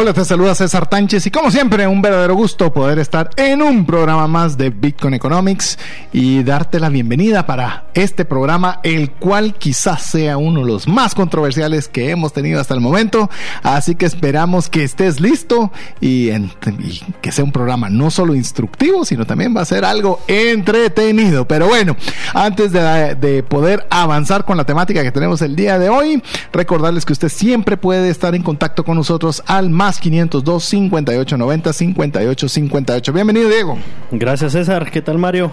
Hola, te saluda César Tánchez y como siempre un verdadero gusto poder estar en un programa más de Bitcoin Economics y darte la bienvenida para este programa, el cual quizás sea uno de los más controversiales que hemos tenido hasta el momento. Así que esperamos que estés listo y, que sea un programa no solo instructivo, sino también va a ser algo entretenido. Pero bueno, antes de, de poder avanzar con la temática que tenemos el día de hoy, recordarles que usted siempre puede estar en contacto con nosotros al más 502 58 90 58 58. Bienvenido, Diego. Gracias, César. ¿Qué tal, Mario?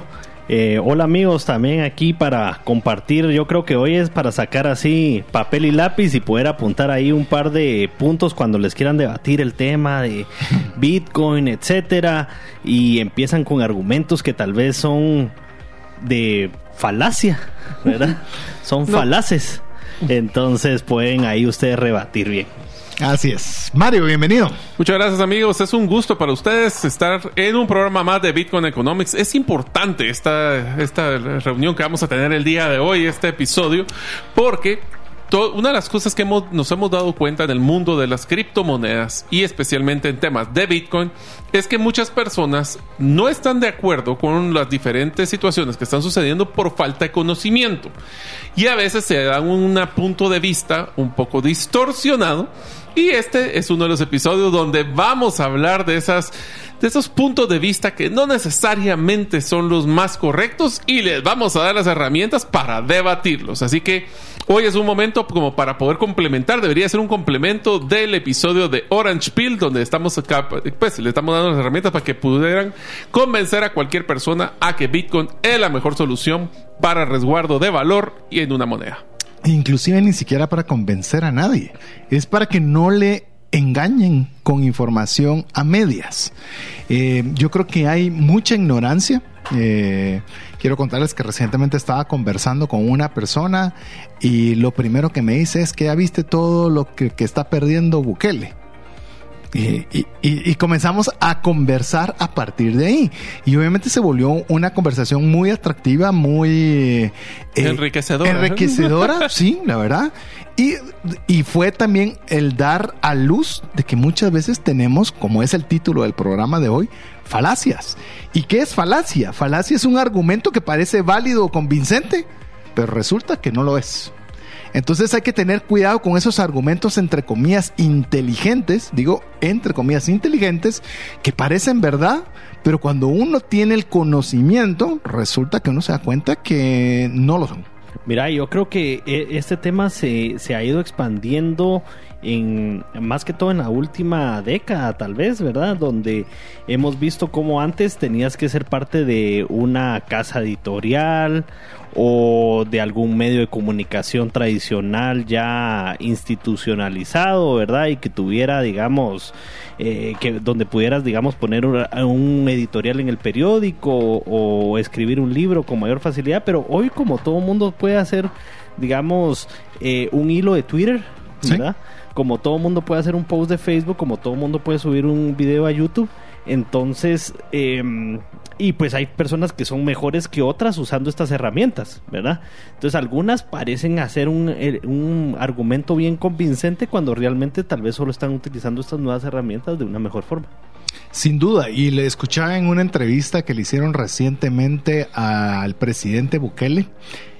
Eh, hola amigos, también aquí para compartir, yo creo que hoy es para sacar así papel y lápiz y poder apuntar ahí un par de puntos cuando les quieran debatir el tema de Bitcoin, etcétera, y empiezan con argumentos que tal vez son de falacia, ¿verdad? Son falaces. Entonces pueden ahí ustedes rebatir bien. Así es. Mario, bienvenido. Muchas gracias amigos. Es un gusto para ustedes estar en un programa más de Bitcoin Economics. Es importante esta, esta reunión que vamos a tener el día de hoy, este episodio, porque una de las cosas que nos hemos dado cuenta en el mundo de las criptomonedas y especialmente en temas de Bitcoin es que muchas personas no están de acuerdo con las diferentes situaciones que están sucediendo por falta de conocimiento. Y a veces se dan un punto de vista un poco distorsionado y este es uno de los episodios donde vamos a hablar de esas de esos puntos de vista que no necesariamente son los más correctos y les vamos a dar las herramientas para debatirlos. Así que hoy es un momento como para poder complementar, debería ser un complemento del episodio de Orange Pill donde estamos acá, pues le estamos dando las herramientas para que pudieran convencer a cualquier persona a que Bitcoin es la mejor solución para resguardo de valor y en una moneda. Inclusive ni siquiera para convencer a nadie. Es para que no le engañen con información a medias. Eh, yo creo que hay mucha ignorancia. Eh, quiero contarles que recientemente estaba conversando con una persona y lo primero que me dice es que ya viste todo lo que, que está perdiendo Bukele. Y, comenzamos a conversar a partir de ahí. Y obviamente se volvió una conversación muy atractiva, muy eh, enriquecedora. Enriquecedora, sí, la verdad. Y, y, fue también el dar a luz de que muchas veces tenemos, como es el título del programa de hoy, falacias. ¿Y qué es falacia? Falacia es un argumento que parece válido o convincente, pero resulta que no lo es. Entonces hay que tener cuidado con esos argumentos entre comillas inteligentes, digo entre comillas inteligentes, que parecen verdad, pero cuando uno tiene el conocimiento, resulta que uno se da cuenta que no lo son. Mira, yo creo que eh, este tema se, se ha ido expandiendo en más que todo en la última década tal vez, ¿verdad? Donde hemos visto cómo antes tenías que ser parte de una casa editorial o de algún medio de comunicación tradicional ya institucionalizado, ¿verdad? Y que tuviera, digamos, eh, que donde pudieras, digamos, poner un, editorial en el periódico o, escribir un libro con mayor facilidad, pero hoy como todo mundo puede hacer, digamos, eh, un hilo de Twitter, ¿verdad? Como todo mundo puede hacer un post de Facebook, como todo mundo puede subir un video a YouTube. Entonces, eh, y pues hay personas que son mejores que otras usando estas herramientas, ¿verdad? Entonces algunas parecen hacer un, un, argumento bien convincente cuando realmente tal vez solo están utilizando estas nuevas herramientas de una mejor forma. Sin duda, y le escuchaba en una entrevista que le hicieron recientemente al presidente Bukele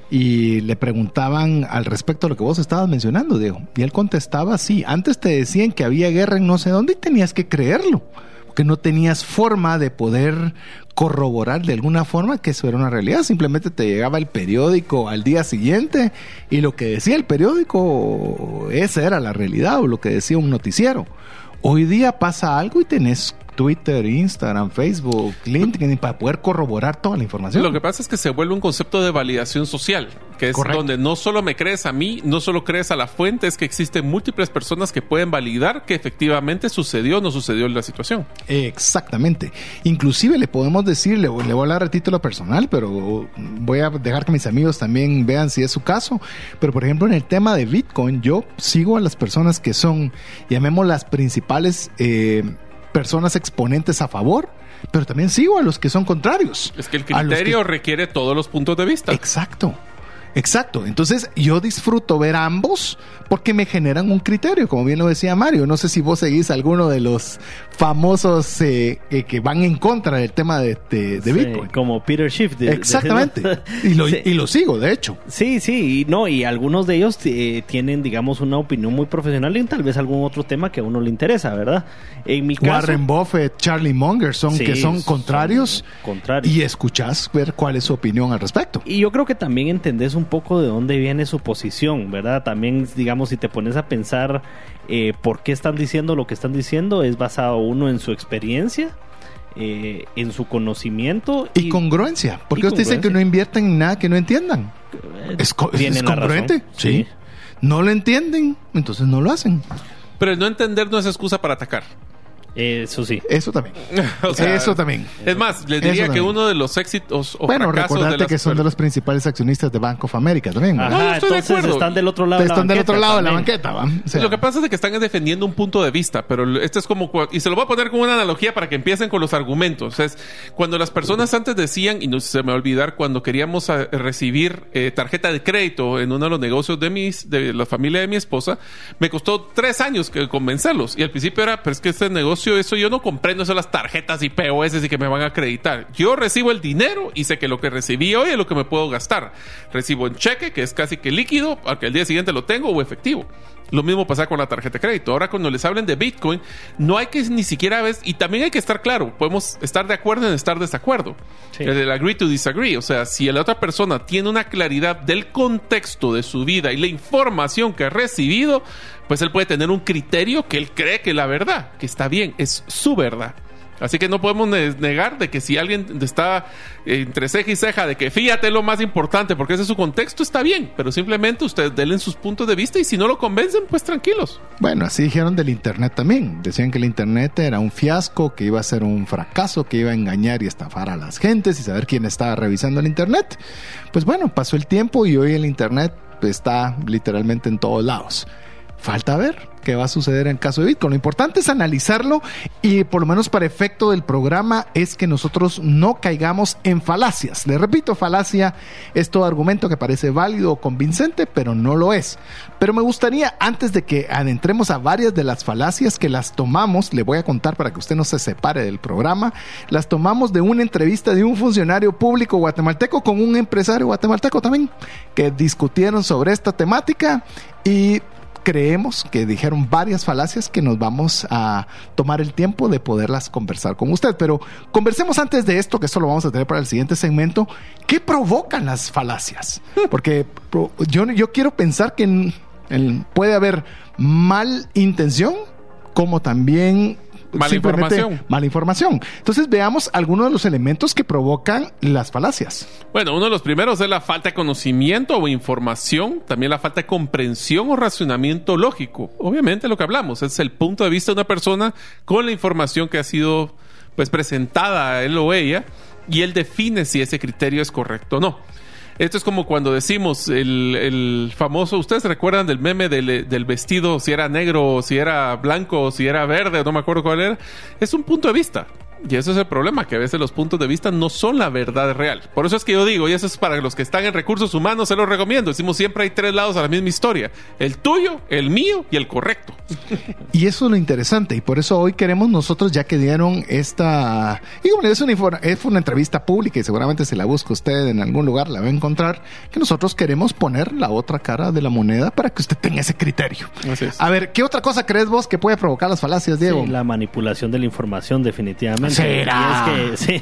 y le preguntaban al respecto de lo que vos estabas mencionando, Diego. Y él contestaba, sí, antes te decían que había guerra en no sé dónde y tenías que creerlo que no tenías forma de poder corroborar de alguna forma que eso era una realidad. Simplemente te llegaba el periódico al día siguiente y lo que decía el periódico, esa era la realidad o lo que decía un noticiero. Hoy día pasa algo y tenés Twitter, Instagram, Facebook, LinkedIn para poder corroborar toda la información. Lo que pasa es que se vuelve un concepto de validación social, que es Correcto. donde no solo me crees a mí, no solo crees a la fuente, es que existen múltiples personas que pueden validar que efectivamente sucedió o no sucedió la situación. Exactamente. Inclusive le podemos decir, le, le voy a hablar a título personal, pero voy a dejar que mis amigos también vean si es su caso. Pero por ejemplo, en el tema de Bitcoin, yo sigo a las personas que son, llamemos las principales eh, personas exponentes a favor, pero también sigo a los que son contrarios. Es que el criterio que- requiere todos los puntos de vista. Exacto. Exacto. Entonces yo disfruto ver ambos porque me generan un criterio, como bien lo decía Mario. No sé si vos seguís alguno de los famosos eh, eh, que van en contra del tema de, de- de Sí, Bitcoin. como Peter Schiff. de- Exactamente. y, lo, Sí. y lo sigo, de hecho. Sí, sí, y no, y algunos de ellos eh, tienen, digamos, una opinión muy profesional y tal vez algún otro tema que a uno le interesa, ¿verdad? En mi caso, Warren Buffett, Charlie Munger son Sí, que son son contrarios contrarios. y escuchás ver cuál es su opinión al respecto. Y yo creo que también entendés un poco de dónde viene su posición, ¿verdad? También, digamos, si te pones a pensar eh, por qué están diciendo lo que están diciendo, es basado uno en su experiencia, eh, en su conocimiento Y congruencia, porque ellos dicen que no invierten en nada que no entiendan. eh, Es, co- congruente, razón. sí. No lo entienden, entonces no lo hacen. Pero el no entender no es excusa para atacar. Eso sí. Eso también. O sea, Eso también. Es más, les diría que uno de los éxitos o Bueno, fracasos de recordate las que son de los principales accionistas de Bank of America también. ¿no? No, yo Ajá, estoy de acuerdo. están del otro lado de la Están del otro banqueta lado de la banqueta, ¿va? O sea, Lo que pasa es que están defendiendo un punto de vista, pero esto es como, y se lo voy a poner como una analogía para que empiecen con los argumentos. Es cuando las personas antes decían, y no se me va a olvidar, cuando queríamos eh, recibir eh, tarjeta de crédito en uno de los negocios de mis, de la familia de mi esposa, me costó tres años que convencerlos. Y al principio era, pero es que este negocio, eso yo no comprendo, eso las tarjetas y POS y que me van a acreditar. Yo recibo el dinero y sé que lo que recibí hoy es lo que me puedo gastar. Recibo en cheque, que es casi que líquido, aunque el día siguiente lo tengo, o efectivo. Lo mismo pasa con la tarjeta de crédito. Ahora cuando les hablen de Bitcoin, no hay que ni siquiera ver, y también hay que estar claro, podemos estar de acuerdo en estar desacuerdo. Sí. El agree to disagree. O sea, si la otra persona tiene una claridad del contexto de su vida y la información que ha recibido, pues él puede tener un criterio que él cree que es la verdad, que está bien, es su verdad. Así que no podemos ne- negar de que si alguien está entre ceja y ceja de que fíjate lo más importante porque ese es su contexto, está bien, pero simplemente ustedes denle sus puntos de vista y si no lo convencen, pues tranquilos. Bueno, así dijeron del Internet también. Decían que el Internet era un fiasco, que iba a ser un fracaso, que iba a engañar y estafar a las gentes y saber quién estaba revisando el Internet. Pues bueno, pasó el tiempo y hoy el Internet está literalmente en todos lados. Falta ver qué va a suceder en caso de Bitcoin. Lo importante es analizarlo y por lo menos para efecto del programa es que nosotros no caigamos en falacias. Le repito, falacia es todo argumento que parece válido o convincente, pero no lo es. Pero me gustaría, antes de que adentremos a varias de las falacias que las tomamos, le voy a contar para que usted no se separe del programa, las tomamos de una entrevista de un funcionario público guatemalteco con un empresario guatemalteco también, que discutieron sobre esta temática y creemos que dijeron varias falacias que nos vamos a tomar el tiempo de poderlas conversar con usted. Pero conversemos antes de esto, que esto lo vamos a tener para el siguiente segmento. ¿Qué provocan las falacias? Porque yo, yo quiero pensar que en- en- puede haber mal intención como también Mala información. Mala información. Entonces veamos algunos de los elementos que provocan las falacias. Bueno, uno de los primeros es la falta de conocimiento o información, también la falta de comprensión o racionamiento lógico. Obviamente lo que hablamos es el punto de vista de una persona con la información que ha sido pues presentada a él o ella y él define si ese criterio es correcto o no. Esto es como cuando decimos el, el famoso, ustedes recuerdan del meme del, del vestido, si era negro, si era blanco, si era verde, no me acuerdo cuál era. Es un punto de vista. Y eso es el problema, que a veces los puntos de vista no son la verdad real. Por eso es que yo digo, y eso es para los que están en recursos humanos, se los recomiendo. Decimos siempre hay tres lados a la misma historia. El tuyo, el mío y el correcto. Y eso es lo interesante, y por eso hoy queremos nosotros, ya que dieron esta. Y como es una, es una entrevista pública y seguramente si la busca usted en algún lugar la va a encontrar, que nosotros queremos poner la otra cara de la moneda para que usted tenga ese criterio. Así es. A ver, ¿qué otra cosa crees vos que puede provocar las falacias, Diego? Sí, la manipulación de la información, definitivamente. ¿Será? Y es que,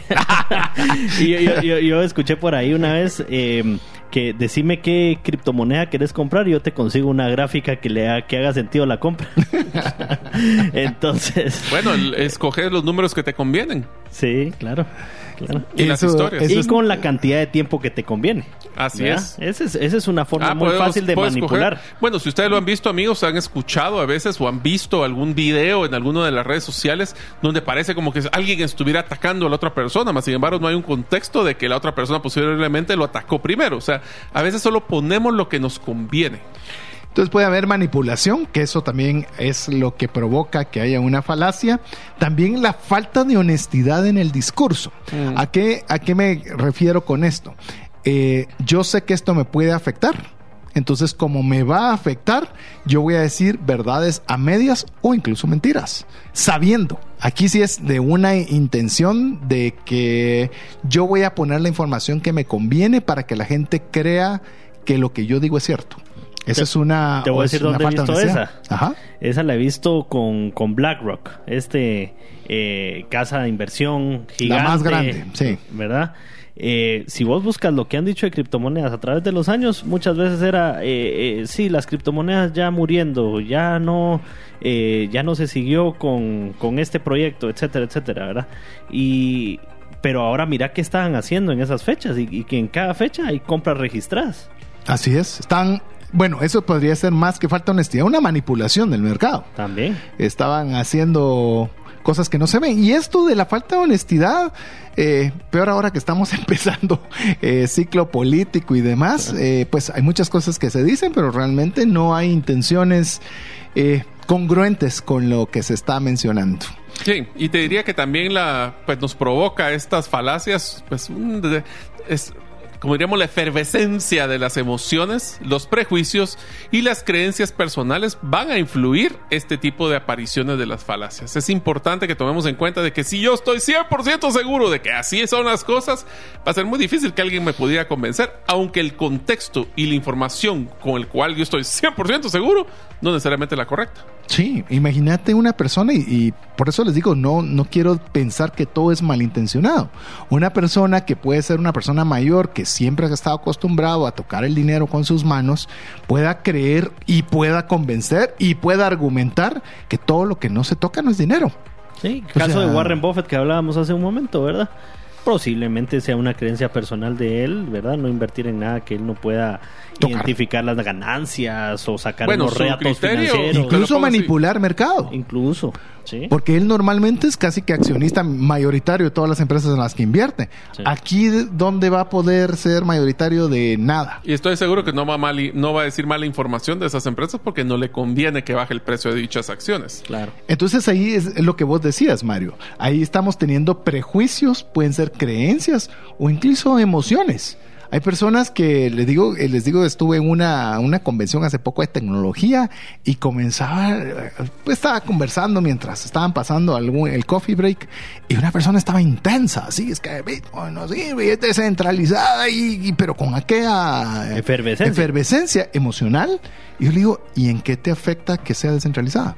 sí. y yo, yo- yo- yo escuché por ahí una vez eh, que decime qué criptomoneda querés comprar y yo te consigo una gráfica que le ha- que haga sentido la compra. Entonces, Bueno, escoger los números que te convienen. sí, claro. Claro. Y las historias. eso y con la cantidad de tiempo que te conviene. Así ¿verdad? es. Esa es, esa es una forma Ah, muy podemos- fácil de manipular. escoger. Bueno, si ustedes lo han visto, amigos, han escuchado a veces o han visto algún video en alguna de las redes sociales donde parece como que alguien estuviera atacando a la otra persona, más sin embargo no hay un contexto de que la otra persona posiblemente lo atacó primero. O sea, a veces solo ponemos lo que nos conviene. Entonces puede haber manipulación, que eso también es lo que provoca que haya una falacia. También la falta de honestidad en el discurso. Mm. ¿A, qué, ¿A qué me refiero con esto? Eh, yo sé que esto me puede afectar. Entonces, como me va a afectar, yo voy a decir verdades a medias o incluso mentiras, sabiendo. Aquí sí es de una intención de que yo voy a poner la información que me conviene para que la gente crea que lo que yo digo es cierto. Esa es una. te voy a decir dónde he visto esa. Ajá. Esa la he visto con, con BlackRock, este eh, casa de inversión gigante. más grande, sí. ¿Verdad? Eh, si vos buscas lo que han dicho de criptomonedas a través de los años, muchas veces era, eh, eh, sí, las criptomonedas ya muriendo, ya no, eh, ya no se siguió con, con este proyecto, etcétera, etcétera, ¿verdad? Y, pero ahora mira qué estaban haciendo en esas fechas y, y que en cada fecha hay compras registradas. Así es. Están. Bueno, eso podría ser más que falta de honestidad, una manipulación del mercado. También. estaban haciendo cosas que no se ven. Y esto de la falta de honestidad, eh, peor ahora que estamos empezando eh, ciclo político y demás, eh, pues hay muchas cosas que se dicen, pero realmente no hay intenciones eh, congruentes con lo que se está mencionando. Sí, y te diría que también la, pues nos provoca estas falacias, pues un es como diríamos la efervescencia de las emociones, los prejuicios y las creencias personales van a influir este tipo de apariciones de las falacias. Es importante que tomemos en cuenta de que si yo estoy 100% seguro de que así son las cosas, va a ser muy difícil que alguien me pudiera convencer, aunque el contexto y la información con el cual yo estoy 100% seguro no necesariamente la correcta. Sí, imagínate una persona y, y por eso les digo, no, no quiero pensar que todo es malintencionado. Una persona que puede ser una persona mayor que siempre ha estado acostumbrado a tocar el dinero con sus manos, pueda creer y pueda convencer y pueda argumentar que todo lo que no se toca no es dinero. Sí, O caso sea- de Warren Buffett que hablábamos hace un momento, ¿verdad? Posiblemente sea una creencia personal de él, ¿verdad? No invertir en nada que él no pueda Tocar. identificar las ganancias o sacar Bueno, unos reatos financieros. Incluso manipular mercado. Incluso, ¿sí? Porque él normalmente es casi que accionista mayoritario de todas las empresas en las que invierte. Sí. Aquí, ¿dónde va a poder ser mayoritario de nada? Y estoy seguro que no va, mal, no va a decir mala información de esas empresas porque no le conviene que baje el precio de dichas acciones. Claro. Entonces ahí es lo que vos decías, Mario. Ahí estamos teniendo prejuicios, pueden ser creencias o incluso emociones. Hay personas que les digo, eh, les digo, estuve en una, una convención hace poco de tecnología y comenzaba, pues estaba conversando mientras estaban pasando algún, el coffee break y una persona estaba intensa, así es que Bitcoin es descentralizada y, y- pero con aquella Efervescencia. efervescencia emocional. Y yo le digo, ¿y en qué te afecta que sea descentralizada?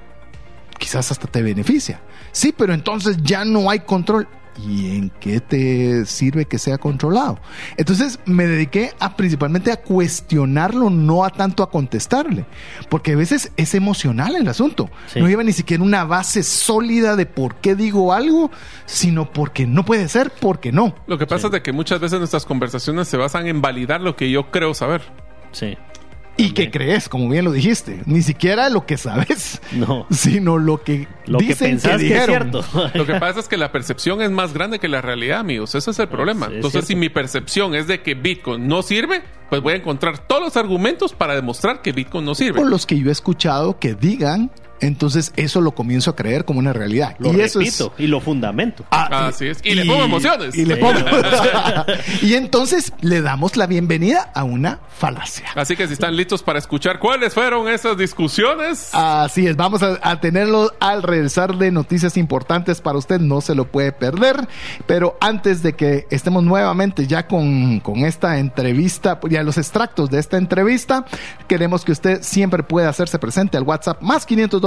quizás hasta te beneficia. Sí, pero entonces ya no hay control. ¿Y en qué te sirve que sea controlado? Entonces me dediqué a principalmente a cuestionarlo, no a tanto a contestarle, porque a veces es emocional el asunto. Sí. No lleva ni siquiera una base sólida de por qué digo algo, sino porque no puede ser, porque no. Lo que pasa es de que muchas veces nuestras conversaciones se basan en validar lo que yo creo saber. Sí. Y que crees, como bien lo dijiste, ni siquiera lo que sabes, No. sino lo que Lo que dicen pensás que, es dijeron. cierto. Lo que pasa es que la percepción es más grande que la realidad, amigos. Ese es el problema. es Entonces, cierto. si mi percepción es de que Bitcoin no sirve, pues voy a encontrar todos los argumentos para demostrar que Bitcoin no sirve. por los que yo he escuchado que digan, entonces eso lo comienzo a creer como una realidad. Lo y eso repito es y lo fundamento. Ah, Así es. Y le pongo emociones. Y le pongo. y entonces le damos la bienvenida a una falacia. Así que si están listos para escuchar cuáles fueron esas discusiones, Así es, vamos a, a tenerlo al regresar de noticias importantes para usted, no se lo puede perder. Pero antes de que estemos nuevamente ya con, con esta entrevista, ya los extractos de esta entrevista, queremos que usted siempre pueda hacerse presente al WhatsApp más 502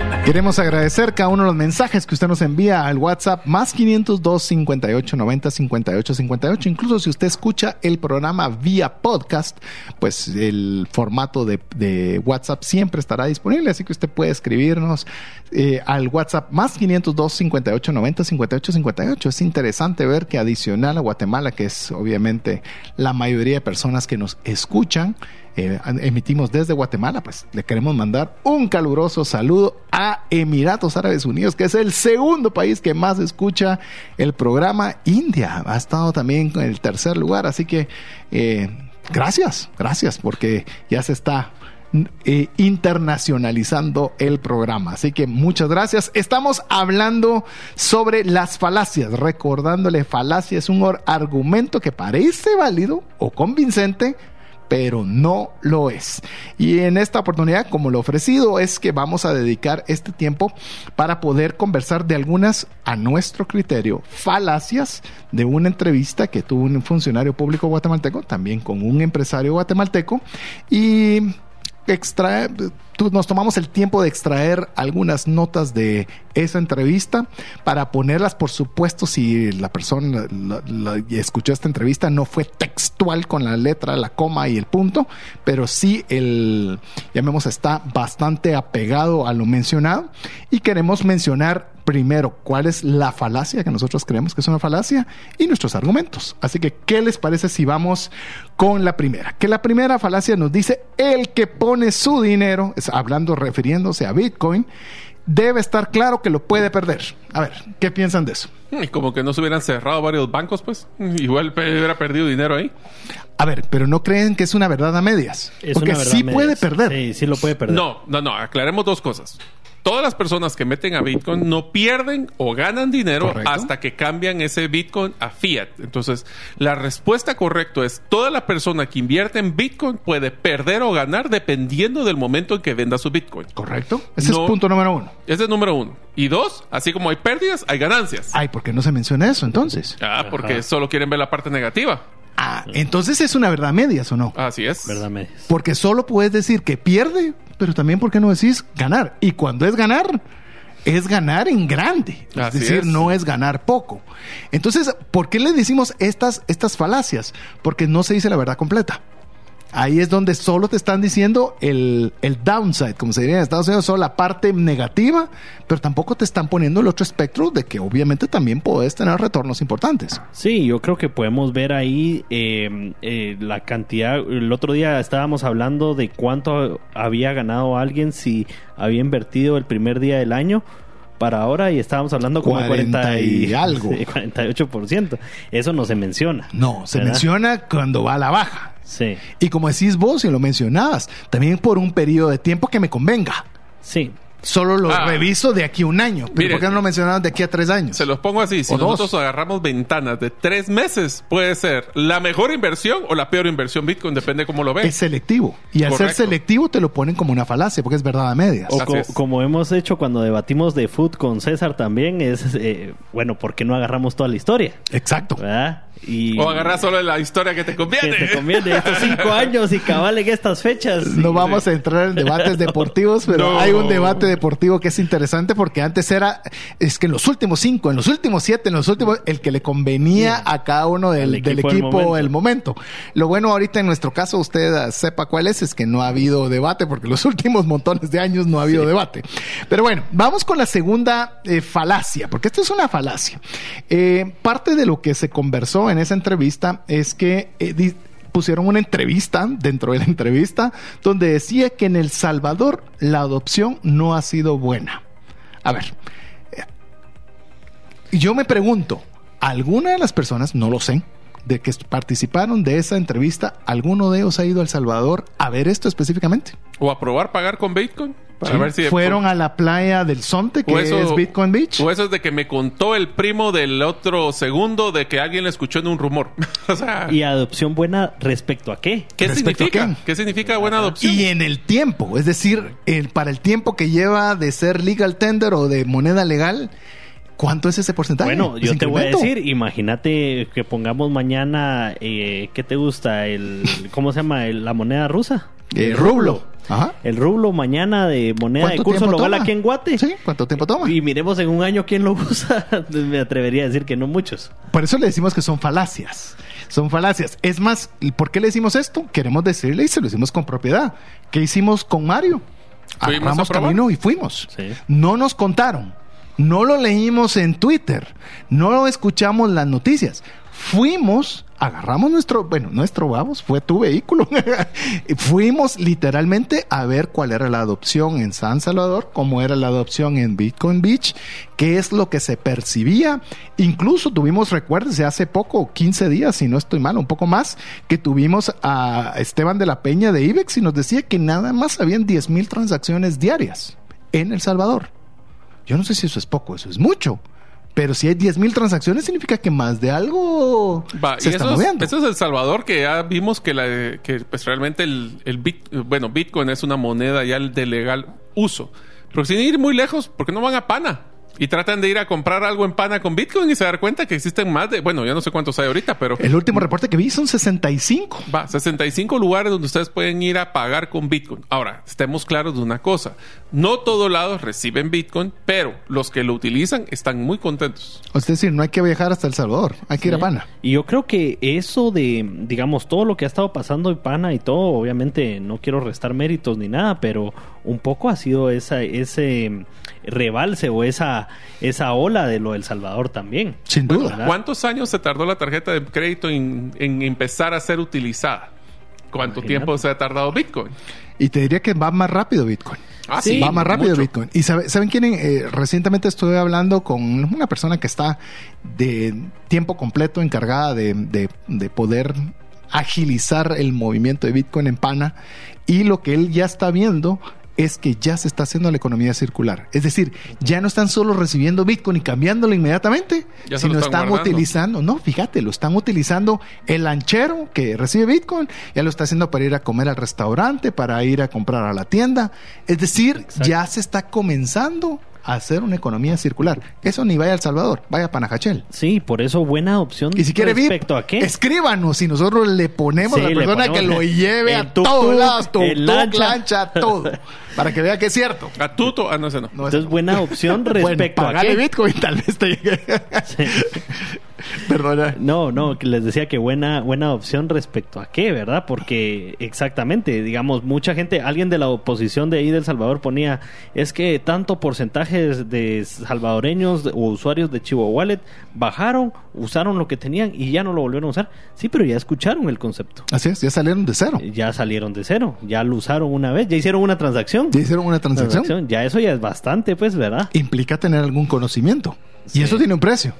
Queremos agradecer cada uno de los mensajes que usted nos envía al WhatsApp más 502 58 90 58 58. Incluso si usted escucha el programa vía podcast, pues el formato de, WhatsApp siempre estará disponible. Así que usted puede escribirnos eh, al WhatsApp más 502 58 90 58 58. Es interesante ver que adicional a Guatemala, que es obviamente la mayoría de personas que nos escuchan, eh, emitimos desde Guatemala, pues le queremos mandar un caluroso saludo a Emiratos Árabes Unidos, que es el segundo país que más escucha el programa. India ha estado también en el tercer lugar, así que eh, gracias, gracias, porque ya se está eh, internacionalizando el programa. Así que muchas gracias. Estamos hablando sobre las falacias, recordándole falacia es un argumento que parece válido o convincente, pero no lo es. Y en esta oportunidad, como lo ofrecido, es que vamos a dedicar este tiempo para poder conversar de algunas, a nuestro criterio, falacias de una entrevista que tuvo un funcionario público guatemalteco, también con un empresario guatemalteco, y extrae, nos tomamos el tiempo de extraer algunas notas de esa entrevista para ponerlas, por supuesto, si la persona escuchó esta entrevista, no fue textual con la letra, la coma y el punto, pero sí el, llamemos, está bastante apegado a lo mencionado y queremos mencionar primero cuál es la falacia que nosotros creemos que es una falacia y nuestros argumentos. Así que, ¿qué les parece si vamos con la primera? Que la primera falacia nos dice el que pone su dinero, hablando, refiriéndose a Bitcoin, debe estar claro que lo puede perder. A ver, ¿qué piensan de eso? Y como que no se hubieran cerrado varios bancos, pues igual hubiera perdido dinero ahí. A ver, pero no creen que es una verdad a medias. porque sí puede perder. Sí, sí lo puede perder. No, no, no. Aclaremos dos cosas todas las personas que meten a Bitcoin no pierden o ganan dinero hasta que cambian ese Bitcoin a fiat. Entonces, la respuesta correcta es toda la persona que invierte en Bitcoin puede perder o ganar dependiendo del momento en que venda su Bitcoin. Correcto. Ese es punto número uno. Ese es número uno. Y dos, así como hay pérdidas, hay ganancias. Ay, ¿por qué no se menciona eso entonces? Ah, porque solo quieren ver la parte negativa. Ah, entonces es una verdad medias o no? Así es. Verdad medias. Porque solo puedes decir que pierde pero también, ¿por qué no decís ganar? Y cuando es ganar, es ganar en grande. es decir, no es ganar poco. Entonces, ¿por qué le decimos estas, estas falacias? Porque no se dice la verdad completa. Ahí es donde solo te están diciendo el, downside, como se diría en Estados Unidos, solo la parte negativa, pero tampoco te están poniendo el otro espectro de que obviamente también puedes tener retornos importantes. Sí, yo creo que podemos ver ahí em, eh, la cantidad. El otro día estábamos hablando de cuánto había ganado alguien si había invertido el primer día del año para ahora y estábamos hablando como 40, y, algo. 48%. Eso no se menciona. No, se menciona cuando va a la baja. Sí. Y como decís vos y lo mencionabas, también por un periodo de tiempo que me convenga. Sí. Solo lo ah. reviso de aquí a un año. ¿Pero ¿Por qué no lo mencionaban de aquí a tres años? Se los pongo así. Si nosotros agarramos ventanas de tres meses, puede ser la mejor inversión o la peor inversión Bitcoin, depende cómo lo ves. Es selectivo. Y al ser selectivo te lo ponen como una falacia, porque es verdad a medias. O como hemos hecho cuando debatimos de food con César también, es, eh, bueno, ¿por qué no agarramos toda la historia? Exacto. ¿Verdad? O agarrar solo la historia que te conviene. Que te conviene estos cinco años y cabal en estas fechas. No vamos a entrar en debates deportivos, pero hay un debate deportivo que es interesante porque antes era, es que en los últimos cinco, en los últimos siete, en los últimos, el que le convenía a cada uno del, equipo, el, momento. Lo bueno ahorita en nuestro caso, usted sepa cuál es, es que no ha habido debate porque los últimos montones de años no ha habido debate. Pero bueno, vamos con la segunda eh, falacia, porque esto es una falacia. Eh, parte de lo que se conversó en esa entrevista es que eh, pusieron una entrevista dentro de la entrevista donde decía que en El Salvador la adopción no ha sido buena. A ver, eh, yo me pregunto, ¿alguna de las personas, no lo sé, de que participaron de esa entrevista, alguno de ellos ha ido a El Salvador a ver esto específicamente? ¿O a probar pagar con Bitcoin? Para ver si fueron a la playa del Sonte, que es Bitcoin Beach. O eso es de que me contó el primo del otro segundo de que alguien le escuchó en un rumor. o sea, ¿Y adopción buena respecto a qué? ¿Qué significa? qué? significa buena adopción? Y en el tiempo, es decir, el, para el tiempo que lleva de ser legal tender o de moneda legal, ¿Cuánto es ese porcentaje? Bueno, yo te voy a decir, imagínate que pongamos mañana, eh, ¿qué te gusta? El, ¿Cómo se llama? la moneda rusa. El rublo. Ajá. El rublo mañana de moneda de curso local aquí en Guate. Sí, ¿cuánto tiempo toma? Y miremos en un año quién lo usa. Me atrevería a decir que no muchos. Por eso le decimos que son falacias. Son falacias. Es más, ¿por qué le decimos esto? Queremos decirle y se lo decimos con propiedad. ¿Qué hicimos con Mario? Agarramos camino y fuimos. No nos contaron no lo leímos en Twitter, no lo escuchamos las noticias. Fuimos, agarramos nuestro, bueno, nuestro vamos, fue tu vehículo. Fuimos literalmente a ver cuál era la adopción en San Salvador, cómo era la adopción en Bitcoin Beach, qué es lo que se percibía. Incluso tuvimos, recuérdense, hace poco, 15 días, si no estoy mal, un poco más, que tuvimos a Esteban de la Peña de IBEX y nos decía que nada más habían 10 mil transacciones diarias en El Salvador. Yo no sé si eso es poco, eso es mucho. Pero si hay 10.000 transacciones, significa que más de algo se está moviendo. eso es El Salvador, que ya vimos que, la, que pues realmente el, el bueno, Bitcoin es una moneda ya de legal uso. Pero sin ir muy lejos, porque no van a Pana y tratan de ir a comprar algo en pana con Bitcoin y se dar cuenta que existen más de, bueno, ya no sé cuántos hay ahorita, pero... El último reporte que vi son 65. Va, 65 lugares donde ustedes pueden ir a pagar con Bitcoin. Ahora, estemos claros de una cosa. No todos lados reciben Bitcoin, pero los que lo utilizan están muy contentos. Es decir, no hay que viajar hasta El Salvador, hay que ir a Pana. Y yo creo que eso de, digamos, todo lo que ha estado pasando en Pana y todo, obviamente no quiero restar méritos ni nada, pero un poco ha sido esa, ese rebalse o esa, esa ola de lo del Salvador también. Sin duda. ¿Cuántos años se tardó la tarjeta de crédito en, empezar a ser utilizada? ¿Cuánto tiempo se ha tardado Bitcoin? Y te diría que va más rápido Bitcoin. Ah, sí, va más rápido Bitcoin. Y ¿saben quién? Eh, recientemente estuve hablando con una persona que está de tiempo completo encargada de, de poder agilizar el movimiento de Bitcoin en Pana y lo que él ya está viendo es que ya se está haciendo la economía circular. Es decir, ya no están solo recibiendo Bitcoin y cambiándolo inmediatamente, sino están, utilizando, no, fíjate, lo están utilizando el lanchero que recibe Bitcoin, ya lo está haciendo para ir a comer al restaurante, para ir a comprar a la tienda. Es decir, ya se está comenzando hacer una economía circular. Eso ni vaya a El Salvador, vaya a Panajachel. Sí, por eso buena opción. Y si quiere respecto a qué? Escríbanos y nosotros le ponemos a la persona que lo lleve a todos lados, tu, lancha. todo. para que vea que es cierto. A tuto, ah, no sé, no. Entonces, buena opción respecto a qué. Bitcoin, tal vez te llegue. Perdona. No, no, que les decía que buena, buena opción respecto a qué, ¿verdad? Porque exactamente, digamos, mucha gente, alguien de la oposición de ahí del Salvador ponía, es que tanto porcentaje de salvadoreños o usuarios de Chivo Wallet bajaron, usaron lo que tenían y ya no lo volvieron a usar. Sí, pero ya escucharon el concepto. Así es, ya salieron de cero. Ya salieron de cero, ya lo usaron una vez, ya hicieron una transacción. Ya hicieron una transacción. Ya eso ya es bastante, pues, ¿verdad? Implica tener algún conocimiento. Y eso tiene un precio.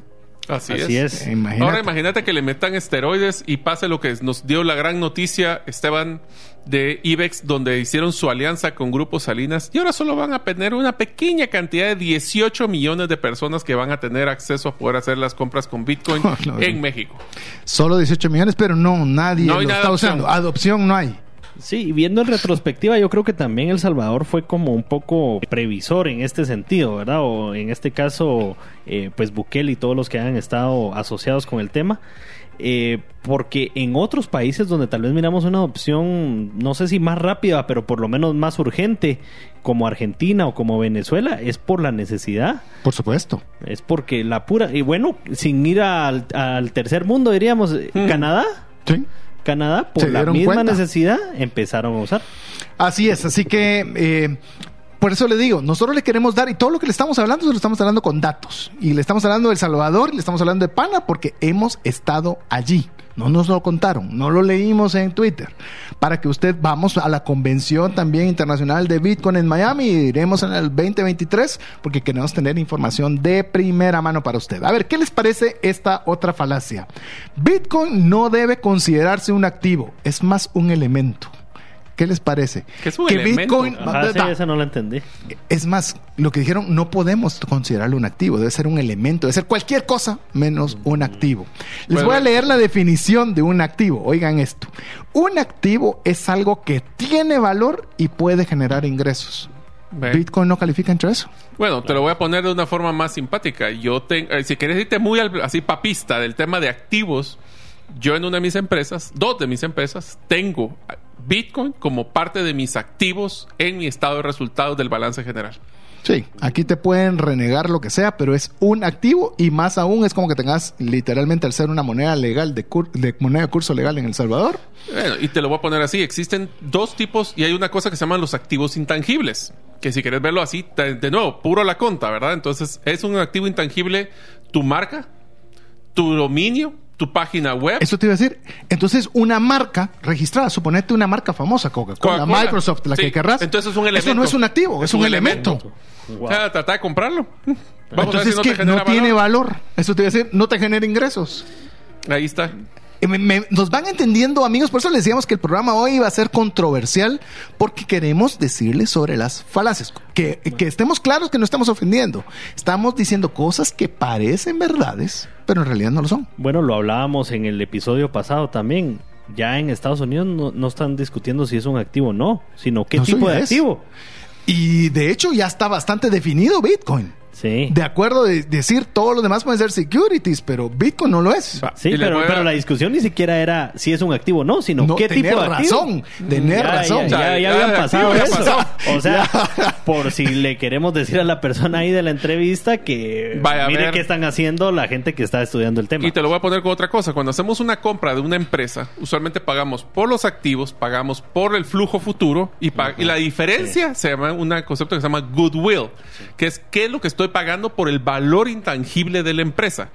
Así, es. Ahora imagínate que le metan esteroides y pase lo que nos dio la gran noticia, Esteban, de IBEX, donde hicieron su alianza con Grupo Salinas. Y ahora solo van a tener una pequeña cantidad de 18 millones de personas que van a tener acceso a poder hacer las compras con Bitcoin en México. Solo 18 millones, pero no, nadie lo está usando. Adopción no hay. Sí, viendo en retrospectiva, yo creo que también El Salvador fue como un poco previsor en este sentido, ¿verdad? O en este caso, eh, pues Bukele y todos los que han estado asociados con el tema. Eh, porque en otros países donde tal vez miramos una opción, no sé si más rápida, pero por lo menos más urgente, como Argentina o como Venezuela, es por la necesidad. Por supuesto. Es porque la pura, y bueno, sin ir al, al tercer mundo, diríamos, mm. Canadá. Sí. Canadá, por la misma necesidad, empezaron a usar. Así es, así que eh, por eso le digo, nosotros le queremos dar, y todo lo que le estamos hablando, se lo estamos hablando con datos. Y le estamos hablando de El Salvador, y le estamos hablando de Pana, porque hemos estado allí. No nos lo contaron, no lo leímos en Twitter. Para que usted vamos a la convención también internacional de Bitcoin en Miami y iremos en el 2023 porque queremos tener información de primera mano para usted. A ver, ¿qué les parece esta otra falacia? Bitcoin no debe considerarse un activo, es más un elemento. ¿Qué les parece? Que es un elemento. Ajá, sí, esa no la entendí. Es más, lo que dijeron, no podemos considerarlo un activo, debe ser un elemento, debe ser cualquier cosa menos un activo. Les Bueno, voy a leer la definición de un activo. Oigan esto. Un activo es algo que tiene valor y puede generar ingresos. Bitcoin no califica entre eso. Bueno, te lo voy a poner de una forma más simpática. Yo tengo, eh, si quieres irte muy al- así papista del tema de activos, yo en una de mis empresas, dos de mis empresas, tengo Bitcoin como parte de mis activos en mi estado de resultados del balance general. Sí, aquí te pueden renegar lo que sea, pero es un activo y más aún es como que tengas literalmente al ser una moneda legal de, cur- de moneda de curso legal en El Salvador. Bueno, y te lo voy a poner así. Existen dos tipos y hay una cosa que se llaman los activos intangibles. Que si quieres verlo así, de nuevo, puro la conta, ¿verdad? Entonces, es un activo intangible tu marca, tu dominio, tu página web. Eso te iba a decir. Entonces, una marca registrada, suponete una marca famosa, Coca-Cola. Microsoft, la Sí, que querrás. entonces es un Eso no elemento. es un activo, es, un, elemento. O sea, trata de comprarlo. Vamos a ver Entonces, si no que genera no tiene valor. Eso te iba a decir, no te genera ingresos. Ahí está. Me- me- nos van entendiendo, amigos. Por eso les decíamos que el programa hoy iba a ser controversial, porque queremos decirles sobre las falacias. Que, que estemos claros que no estamos ofendiendo. Estamos diciendo cosas que parecen verdades, pero en realidad no lo son. Bueno, lo hablábamos en el episodio pasado también. Ya en Estados Unidos no, no están discutiendo si es un activo o no, sino qué No, tipo de es. activo. Y de hecho ya está bastante definido Bitcoin. Sí. De acuerdo de decir todo lo demás pueden ser securities, pero Bitcoin no lo es. Sí, pero, voy a- pero la discusión ni siquiera era si es un activo o no, sino No, qué tipo de activo. razón, tener Ya, razón. Ya, ya, Ya, ya ya, habían pasado eso. pasó. O sea, por si le queremos decir a la persona ahí de la entrevista que Vaya mire ver. qué están haciendo la gente que está estudiando el tema. Y te lo voy a poner con otra cosa. Cuando hacemos una compra de una empresa, usualmente pagamos por los activos, pagamos por el flujo futuro y la diferencia se llama un concepto que se llama goodwill, que es qué es lo que estoy pagando por el valor intangible de la empresa.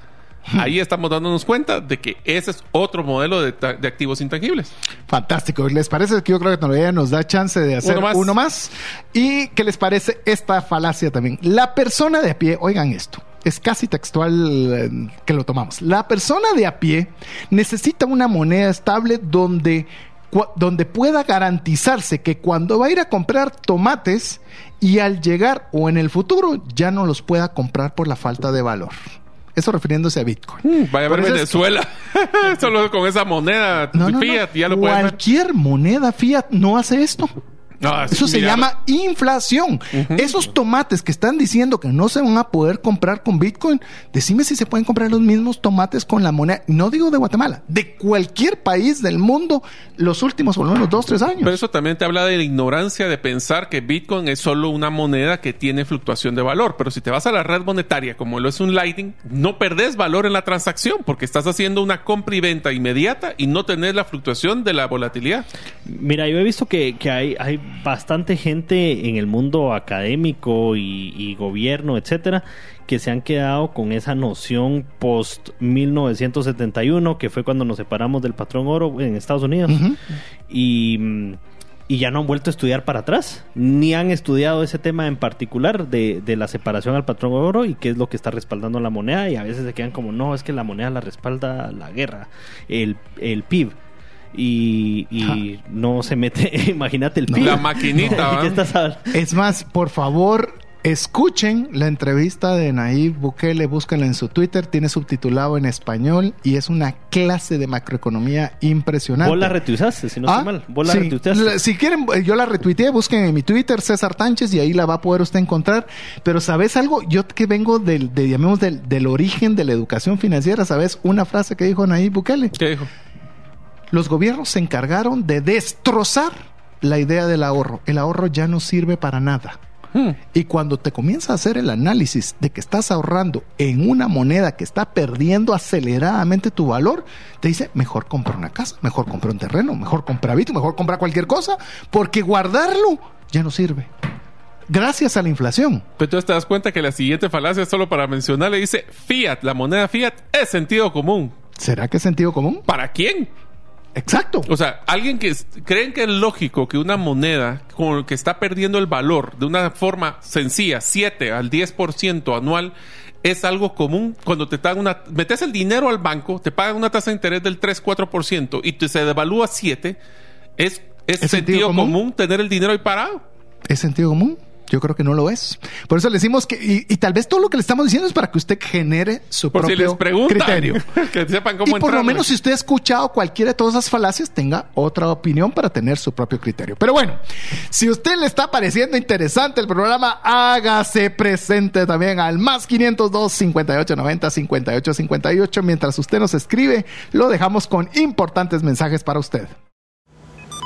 Ahí estamos dándonos cuenta de que ese es otro modelo de, activos intangibles. Fantástico. ¿Les parece que yo creo que todavía nos da chance de hacer Uno uno más. más? ¿Y qué les parece esta falacia también? La persona de a pie, oigan esto, es casi textual eh, que lo tomamos. La persona de a pie necesita una moneda estable donde, donde pueda garantizarse que cuando va a ir a comprar tomates y al llegar o en el futuro ya no los pueda comprar por la falta de valor. Eso refiriéndose a Bitcoin. Vaya a ver es- Venezuela. Solo con esa moneda No, no, no. fiat ya lo pueden. Cualquier moneda fiat no hace esto. No, es- Eso se llama inflación. Esos tomates que están diciendo que no se van a poder comprar con Bitcoin, decime si se pueden comprar los mismos tomates con la moneda. No digo de Guatemala, de cualquier país del mundo, los últimos por lo menos dos, tres años. Pero eso también te habla de la ignorancia de pensar que Bitcoin es solo una moneda que tiene fluctuación de valor. Pero si te vas a la red monetaria, como lo es un Lightning, no perdés valor en la transacción porque estás haciendo una compra y venta inmediata y no tenés la fluctuación de la volatilidad. Mira, yo he visto que, que hay, hay bastante gente en el mundo académico y, y gobierno, etcétera, que se han quedado con esa noción post 1971, que fue cuando nos separamos del patrón oro en Estados Unidos. Y, mm, y ya no han vuelto a estudiar para atrás, ni han estudiado ese tema en particular de, de la separación al patrón oro y qué es lo que está respaldando la moneda. Y a veces se quedan como, no, es que la moneda la respalda la guerra, el, el PIB. Y, y no se mete, imagínate el. PIB. La maquinita. Es más, por favor, escuchen la entrevista de Nayib Bukele, búsquenla en su Twitter, tiene subtitulado en español y es una clase de macroeconomía impresionante. Vos la retuizaste, si no Ah, estoy mal. Vos la sí. retuiteaste. La- Si quieren, eh, yo la retuiteé, busquen en mi Twitter César Tánchez y ahí la va a poder usted encontrar. Pero ¿sabes algo? Yo que vengo del, de, llamemos del, del origen de la educación financiera, ¿sabes? Una frase que dijo Nayib Bukele. ¿Qué dijo? Los gobiernos se encargaron de destrozar la idea del ahorro. El ahorro ya no sirve para nada. Hmm. Y cuando te comienza a hacer el análisis de que estás ahorrando en una moneda que está perdiendo aceleradamente tu valor, te dice, mejor compra una casa, mejor compra un terreno, mejor compra Bitcoin, mejor compra cualquier cosa, porque guardarlo ya no sirve. Gracias a la inflación. Pero entonces te das cuenta que la siguiente falacia, solo para mencionar, le dice Fiat, la moneda Fiat es sentido común. ¿Será que es sentido común? ¿Para quién? Exacto. O sea, alguien que creen que es lógico que una moneda con que está perdiendo el valor de una forma sencilla, 7 al 10% anual, es algo común cuando te dan una metes el dinero al banco, te pagan una tasa de interés del 3-4% y te se devalúa 7, es es, ¿Es sentido sentido común? común tener el dinero ahí parado. ¿Es sentido común? Yo creo que no lo es. Por eso le decimos que, y, y tal vez todo lo que le estamos diciendo es para que usted genere su Por si propio les preguntan, criterio. que sepan Y cómo por lo menos si usted ha escuchado cualquiera de todas esas falacias, tenga otra opinión para tener su propio criterio. Pero bueno, si usted le está pareciendo interesante el programa, hágase presente también al más 502 5890 5858. Mientras usted nos escribe, lo dejamos con importantes mensajes para usted.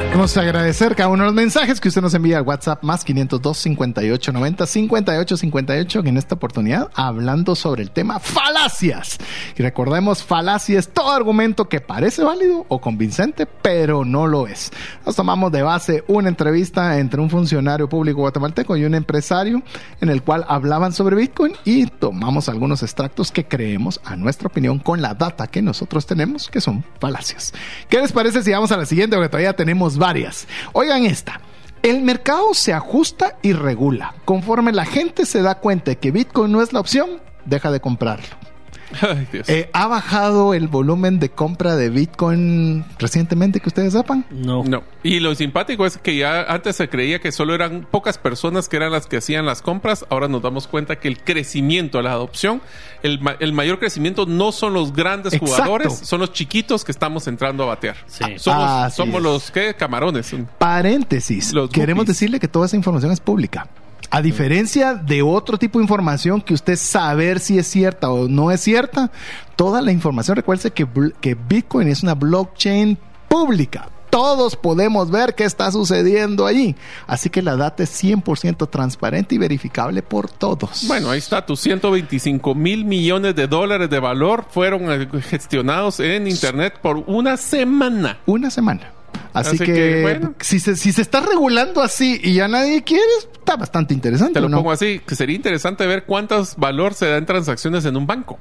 Queremos agradecer cada uno de los mensajes que usted nos envía al WhatsApp más 502 58 90 58 58 que en esta oportunidad hablando sobre el tema falacias. Y recordemos, falacia es todo argumento que parece válido o convincente, pero no lo es. Nos tomamos de base una entrevista entre un funcionario público guatemalteco y un empresario en el cual hablaban sobre Bitcoin y tomamos algunos extractos que creemos, a nuestra opinión, con la data que nosotros tenemos, que son falacias. ¿Qué les parece si vamos a la siguiente? Porque todavía tenemos varias. Oigan esta. El mercado se ajusta y regula. Conforme la gente se da cuenta de que Bitcoin no es la opción, deja de comprarlo. Ay, Dios. Eh, ¿Ha bajado el volumen de compra de Bitcoin recientemente que ustedes sepan? No. No. Y lo simpático es que ya antes se creía que solo eran pocas personas que eran las que hacían las compras. Ahora nos damos cuenta que el crecimiento, la adopción, el, ma- el mayor crecimiento no son los grandes Exacto. jugadores, son los chiquitos que estamos entrando a batear. Sí. Somos, Así somos los ¿qué? camarones. Paréntesis. Los Queremos decirle que toda esa información es pública. A diferencia de otro tipo de información que usted saber si es cierta o no es cierta, toda la información, recuerde que, Bitcoin es una blockchain pública. Todos podemos ver qué está sucediendo allí. Así que la data es 100% transparente y verificable por todos. Bueno, ahí está, tus 125 mil millones de dólares de valor fueron eh, gestionados en Internet por una semana. una semana. Así, Así que, que, bueno. si, se, si se está regulando así y ya nadie quiere, está bastante interesante. Te lo pongo así, que sería interesante ver cuántos valor se da en transacciones en un banco.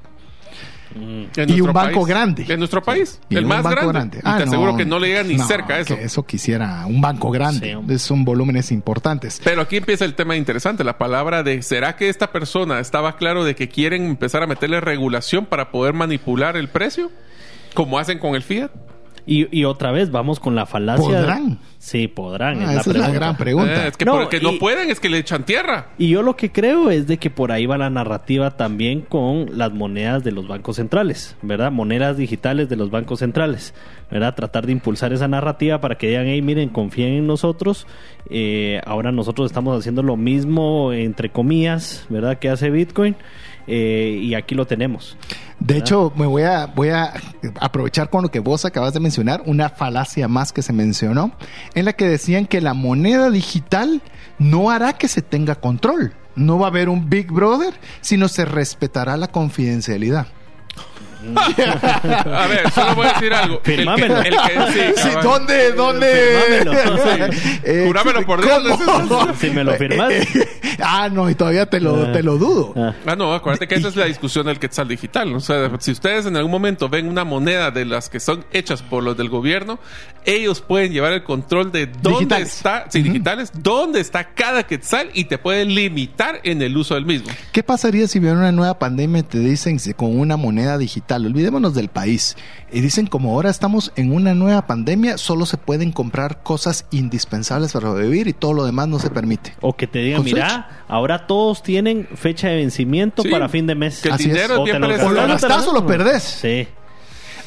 En Y un banco país. grande. En nuestro país. Y el un más banco grande. Y Ah, te no. aseguro que no le llega ni No, cerca a eso. que eso quisiera un banco grande. Sí. Son volúmenes importantes. Pero aquí empieza el tema interesante, la palabra de ¿será que esta persona estaba claro de que quieren empezar a meterle regulación para poder manipular el precio? Como hacen con el Fiat. Y, y otra vez vamos con la falacia. ¿Podrán? Sí, podrán. Ah, es la esa es la gran pregunta. Eh, es que No, porque no y- pueden, es que le echan tierra. Y yo lo que creo es de que por ahí va la narrativa también con las monedas de los bancos centrales, ¿verdad? Monedas digitales de los bancos centrales, ¿verdad? Tratar de impulsar esa narrativa para que digan, hey, miren, confíen en nosotros. Eh, ahora nosotros estamos haciendo lo mismo, entre comillas, ¿verdad? Que hace Bitcoin. Eh, y aquí lo tenemos. De hecho, me voy a, voy a aprovechar con lo que vos acabas de mencionar, una falacia más que se mencionó, en la que decían que la moneda digital no hará que se tenga control. No va a haber un Big Brother, sino se respetará la confidencialidad. A ver, solo voy a decir algo. El que, Firmámelo. el que- sí, Sí, cabal. ¿Dónde? ¿Dónde? Firmámelo. Eh, Jurámelo por Dios. ¿cómo? Si me lo firmas. ah, no, y todavía te lo, Ah. te lo dudo. Ah. Ah, no, acuérdate que esa es la discusión del quetzal digital. O sea, si ustedes en algún momento ven una moneda de las que son hechas por los del gobierno, ellos pueden llevar el control de dónde Digitales. está, sí, digitales, dónde está cada quetzal y te pueden limitar en el uso del mismo. ¿Qué pasaría si viene una nueva pandemia y te dicen si con una moneda digital digital, olvidémonos del país. Y dicen como ahora estamos en una nueva pandemia, solo se pueden comprar cosas indispensables para vivir y todo lo demás no se permite. O que te digan, mira, ahora todos tienen fecha de vencimiento Sí, para fin de mes. que el Así es. dinero es O te lo-. O lo gastás o lo perdés. Sí.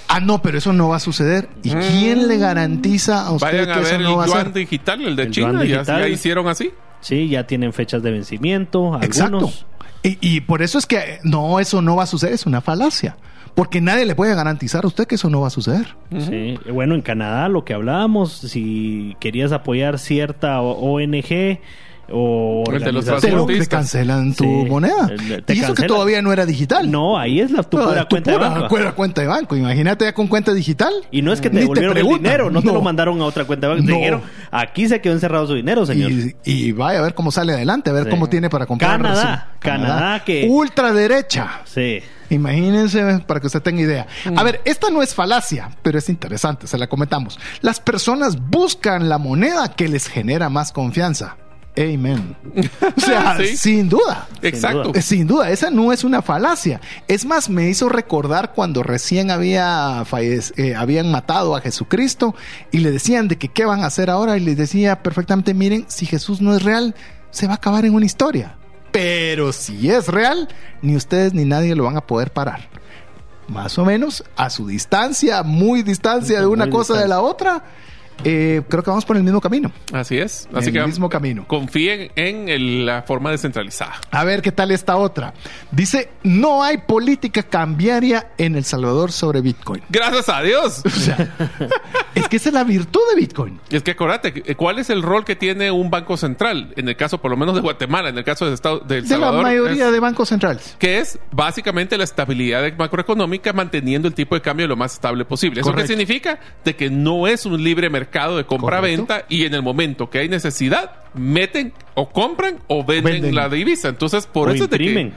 Ah, no, pero eso no va a suceder. ¿Y quién le garantiza a usted Vayan a que eso ver no el va a ser? digital, el de El China, ya, ya hicieron así. Sí, ya tienen fechas de vencimiento, Exacto. algunos. Y, y por eso es que no, eso no va a suceder, es una falacia. Porque nadie le puede garantizar a usted que eso no va a suceder. Sí. Bueno, en Canadá lo que hablábamos, si querías apoyar cierta ONG o El de los organización- Te, te cancelan tu Sí. moneda. Te y eso que todavía no era digital. No, ahí es la tu No, pura tu cuenta pura de banco. pura cuenta de banco. Imagínate ya con cuenta digital. Y no es que te Ni devolvieron el dinero, no, te lo mandaron a otra cuenta de banco. Te No. dijeron, aquí se quedó encerrado su dinero, señor. Y, y vaya a ver cómo sale adelante, a ver Sí. cómo tiene para comprar. Canadá, su- Canadá que- Ultraderecha. Sí. Imagínense para que usted tenga idea. A ver, esta no es falacia, pero es interesante, se la comentamos. Las personas buscan la moneda que les genera más confianza. Amen. O sea, Sí. sin duda. Exacto. Sin duda, esa no es una falacia. Es más, me hizo recordar cuando recién había eh, habían matado a Jesucristo y le decían de que qué van a hacer ahora y les decía perfectamente, miren, si Jesús no es real, se va a acabar en una historia. Pero si es real, ni ustedes ni nadie lo van a poder parar. Más o menos a su distancia, muy distancia de una Muy cosa de distancia. la otra, eh, creo que vamos por el mismo camino. Así es. Así el que mismo camino. confíen en el- la forma descentralizada. A ver qué tal esta otra. Dice, no hay política cambiaria en El Salvador sobre Bitcoin. Gracias a Dios. O sea, es que esa es la virtud de Bitcoin. Es que acuérdate, eh, ¿cuál es el rol que tiene un banco central? En el caso, por lo menos, de Guatemala, en el caso del Estado del De Salvador. la mayoría es- de bancos centrales. que es básicamente la estabilidad macroeconómica manteniendo el tipo de cambio lo más estable posible. ¿Eso Correcto. qué significa? De que no es un libre mercado de compra-venta y en el momento que hay necesidad, meten o compran o venden, Venden. la divisa. Entonces, por o eso es de que- imprimen.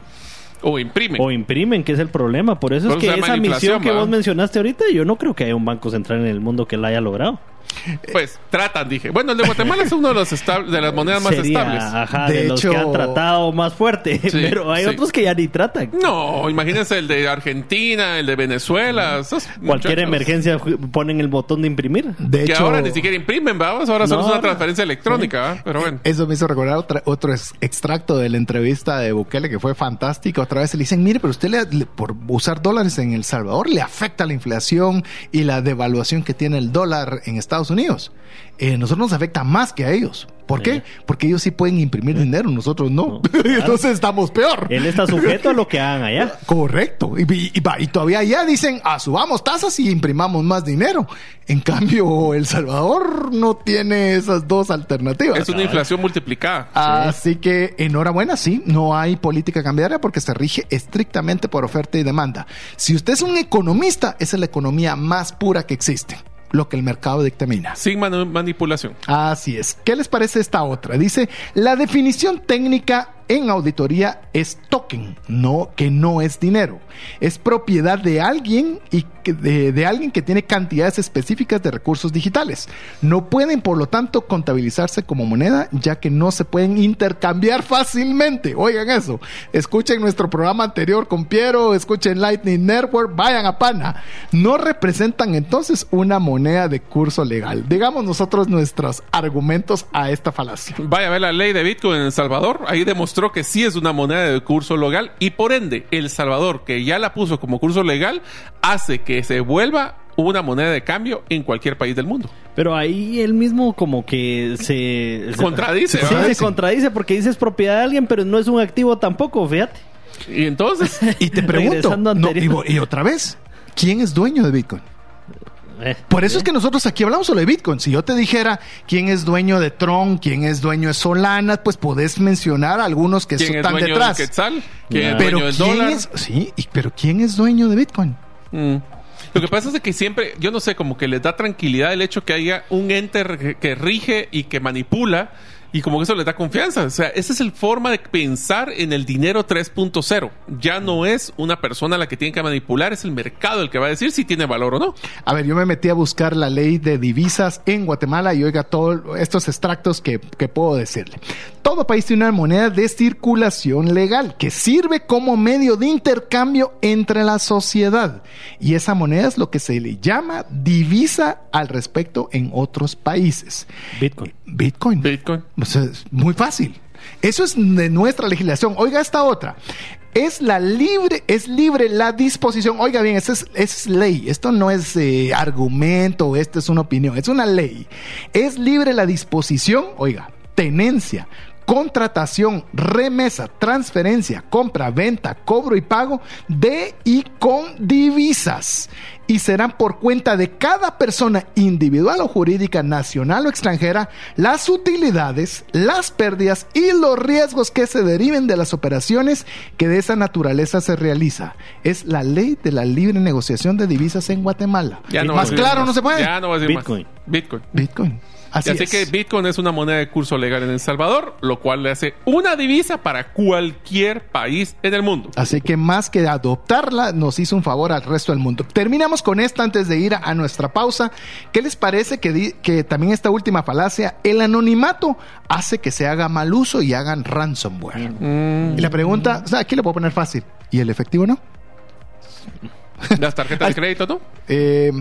o imprimen. O imprimen, que es el problema. Por eso es que esa misión que vos mencionaste ahorita, yo no creo que haya un banco central en el mundo que la haya logrado. Pues tratan, dije. Bueno, el de Guatemala es uno de, los de las monedas más Sería, estables. Ajá, De de, los hecho- que han tratado más fuerte. pero hay sí. otros que ya ni tratan. No, imagínense el de Argentina, el de Venezuela. esos Cualquier muchachos emergencia ponen el botón de imprimir. De Que hecho, ahora ni siquiera imprimen, vamos. Ahora solo No, es una no. transferencia electrónica. Pero bueno. Eso me hizo recordar otra- otro ex- extracto de la entrevista de Bukele que fue fantástica. Otra vez le dicen, mire, pero usted le- le- por usar dólares en El Salvador le afecta la inflación y la devaluación que tiene el dólar en Estados Unidos. Eh, nosotros nos afecta más que a ellos. ¿Por qué? Porque ellos sí pueden imprimir dinero, nosotros no. No, claro. Entonces estamos peor. Él está sujeto a lo que hagan allá. Correcto. Y, y- y va, y todavía ya dicen, ah, subamos tasas y imprimamos más dinero. En cambio, El Salvador no tiene esas dos alternativas. Es una inflación multiplicada. Así que enhorabuena, sí, no hay política cambiaria porque se rige estrictamente por oferta y demanda. Si usted es un economista, esa es la economía más pura que existe, lo que el mercado dictamina. Sin manipulación. Así es. ¿Qué les parece esta otra? Dice, la definición técnica en auditoría es token, no que no es dinero. Es propiedad de alguien y de, de alguien que tiene cantidades específicas de recursos digitales. No pueden, por lo tanto, contabilizarse como moneda, ya que no se pueden intercambiar fácilmente. Oigan eso. Escuchen nuestro programa anterior con Piero, escuchen Lightning Network, vayan a Pana. No representan entonces una moneda de curso legal. Digamos nosotros nuestros argumentos a esta falacia. Vaya a ver la ley de Bitcoin en El Salvador. Ahí demostró que sí es una moneda de curso legal y por ende El Salvador, que ya la puso como curso legal, hace que se vuelva una moneda de cambio en cualquier país del mundo. Pero ahí él mismo como que se... se- Contradice, se contradice porque dice es propiedad de alguien, pero no es un activo tampoco, fíjate. Y entonces, Y te pregunto, no, y otra vez, ¿quién es dueño de Bitcoin? Eh, Por eso es que nosotros aquí hablamos solo de Bitcoin. Si yo te dijera quién es dueño de Tron, quién es dueño de Solana, pues podés mencionar algunos que ¿quién es están dueño detrás. del Quetzal? ¿Quién es Pero dueño del quién dólar? es, sí, y- pero quién es dueño de Bitcoin? Mm. Lo que pasa es de que siempre, yo no sé, como que les da tranquilidad el hecho que haya un ente que rige y que manipula Y como que eso les da confianza. O sea, esa es el forma de pensar en el dinero 3.0. Ya no es una persona la que tiene que manipular, es el mercado el que va a decir si tiene valor o no. A ver, yo me metí a buscar la ley de divisas en Guatemala y oiga todos estos extractos que, que puedo decirle. Todo país tiene una moneda de circulación legal que sirve como medio de intercambio entre la sociedad. Y esa moneda es lo que se le llama divisa al respecto en otros países. Bitcoin. Bitcoin. Bitcoin. O sea, es muy fácil. Eso es de nuestra legislación. Oiga esta otra. Es la libre, es libre la disposición. Oiga bien, esa es, es ley. Esto no es eh, argumento, esto es una opinión, es una ley. Es libre la disposición, oiga, tenencia, contratación, remesa, transferencia, compra, venta, cobro y pago de y con divisas. Y serán por cuenta de cada persona individual o jurídica, nacional o extranjera, las utilidades, las pérdidas y los riesgos que se deriven de las operaciones que de esa naturaleza se realiza. Es la ley de la libre negociación de divisas en Guatemala. Ya no más claro más. no se puede. Ya no va a decir Bitcoin. más. Bitcoin. Bitcoin. Así, Así, es. que Bitcoin es una moneda de curso legal en El Salvador, lo cual le hace una divisa para cualquier país en el mundo. Así que más que adoptarla, nos hizo un favor al resto del mundo. Terminamos con esta antes de ir a, nuestra pausa. ¿Qué les parece que, que también esta última falacia, el anonimato hace que se haga mal uso y hagan ransomware? Mm. Y la pregunta, o sea, aquí le puedo poner fácil. ¿Y el efectivo no? Las tarjetas de crédito, ¿no? Eh,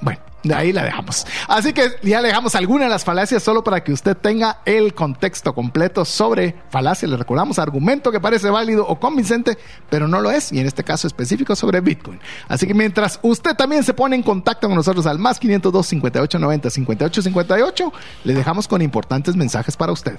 bueno, ahí la dejamos. Así que ya le dejamos alguna de las falacias solo para que usted tenga el contexto completo sobre falacia. Le recordamos argumento que parece válido o convincente, pero no lo es. Y en este caso específico sobre Bitcoin. Así que mientras usted también se pone en contacto con nosotros al más 502 58 90 58 58, le dejamos con importantes mensajes para usted.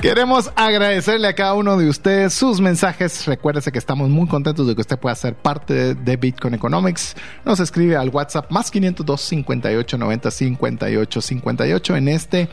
Queremos agradecerle a cada uno de ustedes sus mensajes. Recuérdese que estamos muy contentos de que usted pueda ser parte de, Bitcoin Economics. Nos escribe al WhatsApp más 502 58 90 58 58 en este,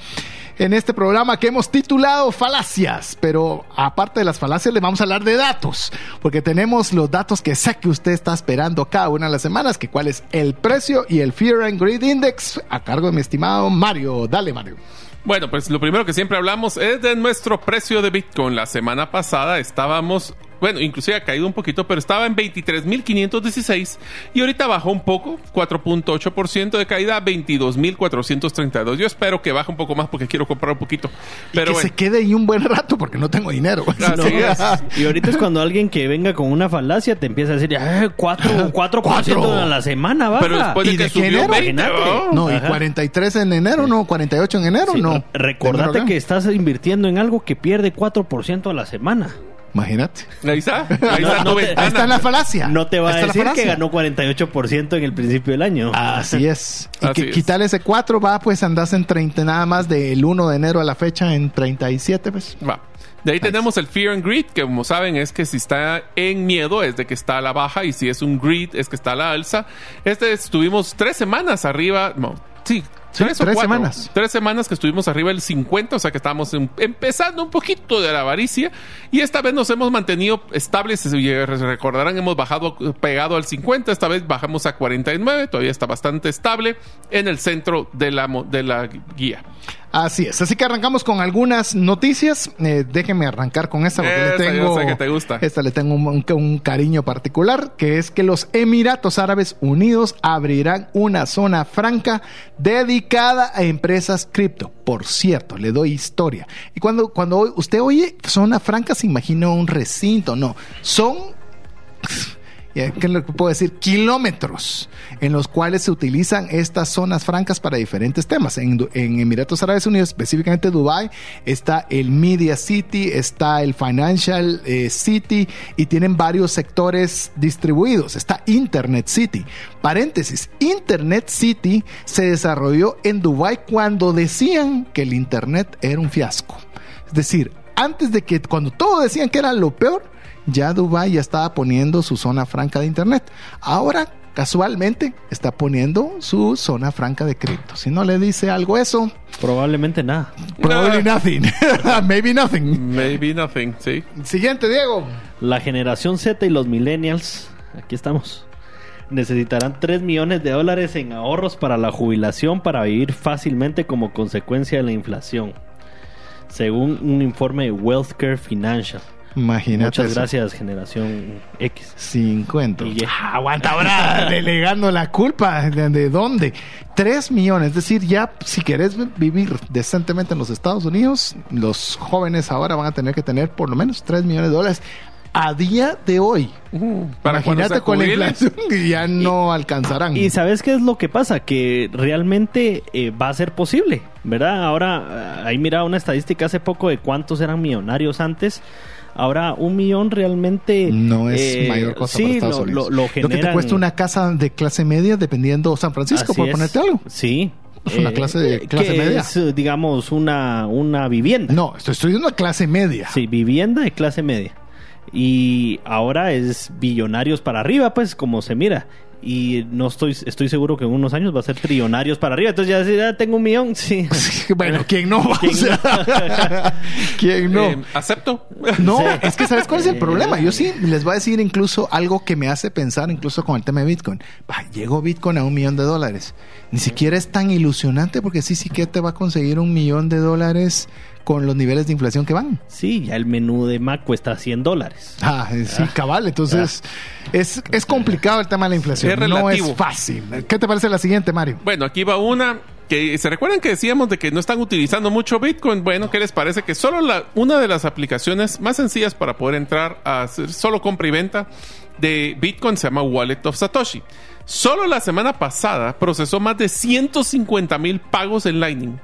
en este programa que hemos titulado Falacias. Pero aparte de las falacias, le vamos a hablar de datos. Porque tenemos los datos que sé que usted está esperando cada una de las semanas, que cuál es el precio y el Fear and Greed Index a cargo de mi estimado Mario. Dale, Mario. Bueno, pues lo primero que siempre hablamos es de nuestro precio de Bitcoin. La semana pasada estábamos, bueno, inclusive ha caído un poquito, pero estaba en 23.516 y ahorita bajó un poco, 4.8% de caída a 22.432. Yo espero que baje un poco más porque quiero comprar un poquito. Pero que bueno, se quede ahí un buen rato porque no tengo dinero. No. Y ahorita es cuando alguien que venga con una falacia te empieza a decir, "Ah, 4, 4%, Cuatro. a la semana baja. pero después de ¿Y que de subió enero? 20, Imagínate. ¿no? No, y Ajá. 43 en enero, no, 48 en enero, Sí, no. Recordate que estás invirtiendo en algo que pierde 4% a la semana. Imagínate. Ahí está, ahí No, está no te- ventana. Ahí está la falacia. No te va a decir que ganó 48% en el principio del año. Así es. Y Así que es. quitarle ese 4 va, pues andas en 30 nada más del 1 de enero a la fecha en 37, pues. Va. De ahí tenemos el Fear and Greed, que como saben es que si está en miedo es de que está a la baja y si es un greed es que está a la alza. Este estuvimos tres semanas arriba, no, sí. Sí, tres, o tres cuatro. semanas. Tres semanas que estuvimos arriba del 50, o sea que estábamos em- empezando un poquito de la avaricia. Y esta vez nos hemos mantenido estables. Si recordarán, hemos bajado pegado al 50. Esta vez bajamos a 49. Todavía está bastante estable en el centro de la, de la guía. Así es. Así que arrancamos con algunas noticias. Eh, déjenme arrancar con esta porque le yo tengo. sé que te gusta. Esta le tengo un, un- un cariño particular, que es que los Emiratos Árabes Unidos abrirán una zona franca dedicada a empresas cripto. Por cierto, le doy historia. Y cuando, cuando usted oye zona franca, se imagina un recinto. No, son ¿qué que puedo decir? Kilómetros en los cuales se utilizan estas zonas francas para diferentes temas. En Emiratos Árabes Unidos, específicamente Dubai, está el Media City, está el Financial eh, City y tienen varios sectores distribuidos. Está Internet City. Paréntesis, Internet City se desarrolló en Dubai cuando decían que el Internet era un fiasco. Es decir, antes de que cuando todos decían que era lo peor, ya Dubai ya estaba poniendo su zona franca de Internet. Ahora, casualmente, está poniendo su zona franca de cripto. Si no le dice algo eso, Probablemente nada. probably nothing. Maybe nothing. Maybe nothing, sí. Siguiente, Diego. La generación Z y los millennials, aquí estamos, necesitarán 3 millones de dólares en ahorros para la jubilación para vivir fácilmente como consecuencia de la inflación, según un informe de Wealthcare Financial. Imagínate. Muchas eso. gracias, generación X. 50. Y ya. Ah, aguanta ahora, delegando la culpa. ¿De, de dónde? 3 millones. Es decir, ya si querés vivir decentemente en los Estados Unidos, los jóvenes ahora van a tener que tener por lo menos 3 millones de dólares a día de hoy. Para cuando Imagínate con la inflación que ya no alcanzarán. Y sabes qué es lo que pasa, que realmente eh, va a ser posible, ¿verdad? Ahora, ahí mira una estadística hace poco de cuántos eran millonarios antes. Ahora, un millón realmente... no es eh, mayor cosa sí, para Estados lo, Unidos. Lo, lo que te generan- cuesta una casa de clase media dependiendo San Francisco, Así por es. ponerte algo. Sí. Es una clase de- que clase media. Es, eh, digamos, una, una vivienda. No, estoy estudiando clase media. Sí, vivienda de clase media. Y ahora es billonarios para arriba, pues, como se mira. Y no estoy, estoy seguro que en unos años va a ser trillonarios para arriba. Entonces ya decir, ah, tengo un millón, sí. bueno, ¿quién no? ¿Quién O sea, ¿Quién no? Eh, ¿Acepto? No, Sí. es que ¿sabes cuál es el problema? Yo sí les voy a decir incluso algo que me hace pensar incluso con el tema de Bitcoin. Va, llegó Bitcoin a un millón de dólares. Ni siquiera es tan ilusionante porque sí, sí que te va a conseguir un millón de dólares con los niveles de inflación que van. Sí, ya el menú de Mac cuesta 100 dólares. Ah, sí, cabal. Entonces, es, es complicado el tema de la inflación. Es no relativo. es fácil. ¿Qué te parece la siguiente, Mario? Bueno, aquí va una que se recuerdan que decíamos de que no están utilizando mucho Bitcoin. Bueno, ¿qué les parece? Que solo la, una de las aplicaciones más sencillas para poder entrar a hacer solo compra y venta de Bitcoin se llama Wallet of Satoshi. Solo la semana pasada procesó más de 150 mil pagos en Lightning.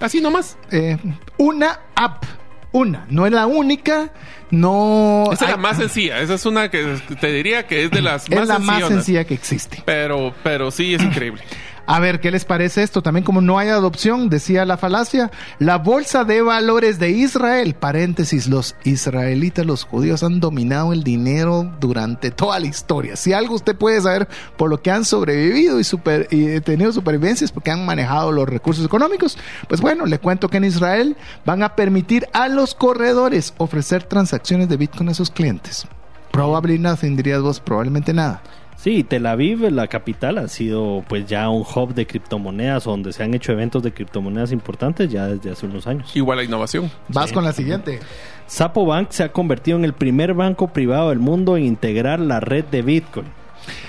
Así nomás. Eh, una app. Una. No es la única. No. Esa es la más sencilla. Esa es una que te diría que es de las Es más la más sencilla que existe. Pero, pero sí es increíble. A ver, ¿qué les parece esto? También como no hay adopción, decía la falacia, la Bolsa de Valores de Israel, paréntesis, los israelitas, los judíos han dominado el dinero durante toda la historia. Si algo usted puede saber por lo que han sobrevivido y, super, y tenido supervivencias porque han manejado los recursos económicos, pues bueno, le cuento que en Israel van a permitir a los corredores ofrecer transacciones de Bitcoin a sus clientes. Probably nothing, dirías vos, probablemente nada. Sí, Tel Aviv, la capital, ha sido pues ya un hub de criptomonedas donde se han hecho eventos de criptomonedas importantes ya desde hace unos años. Igual la innovación. Vas con la siguiente. Sapo Bank se ha convertido en el primer banco privado del mundo en integrar la red de Bitcoin.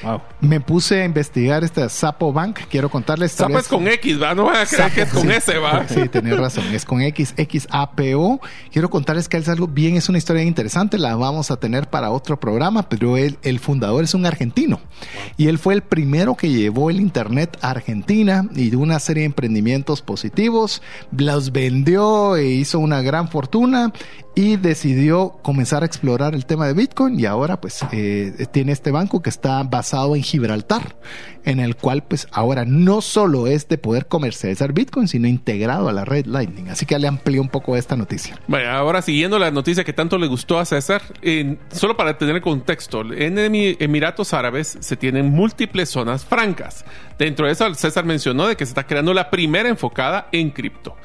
Wow. Me puse a investigar esta Sapo Bank. Quiero contarles. vez- es con X, ¿va? No van a creer que es con sí. S, ¿va? Sí, tenés razón. Es con X, XAPO. Quiero contarles que es algo bien, es una historia interesante. La vamos a tener para otro programa, pero él, el fundador es un argentino. Y él fue el primero que llevó el Internet a Argentina y de una serie de emprendimientos positivos. Los vendió e hizo una gran fortuna y decidió comenzar a explorar el tema de Bitcoin y ahora pues eh, tiene este banco que está basado en Gibraltar, en el cual pues ahora no solo es de poder comercializar Bitcoin, sino integrado a la red Lightning. Así que le amplió un poco esta noticia. Bueno, ahora siguiendo la noticia que tanto le gustó a César, en- solo para tener contexto, en Emi- Emiratos Árabes se tienen múltiples zonas francas. Dentro de eso, César mencionó de que se está creando la primera enfocada en cripto.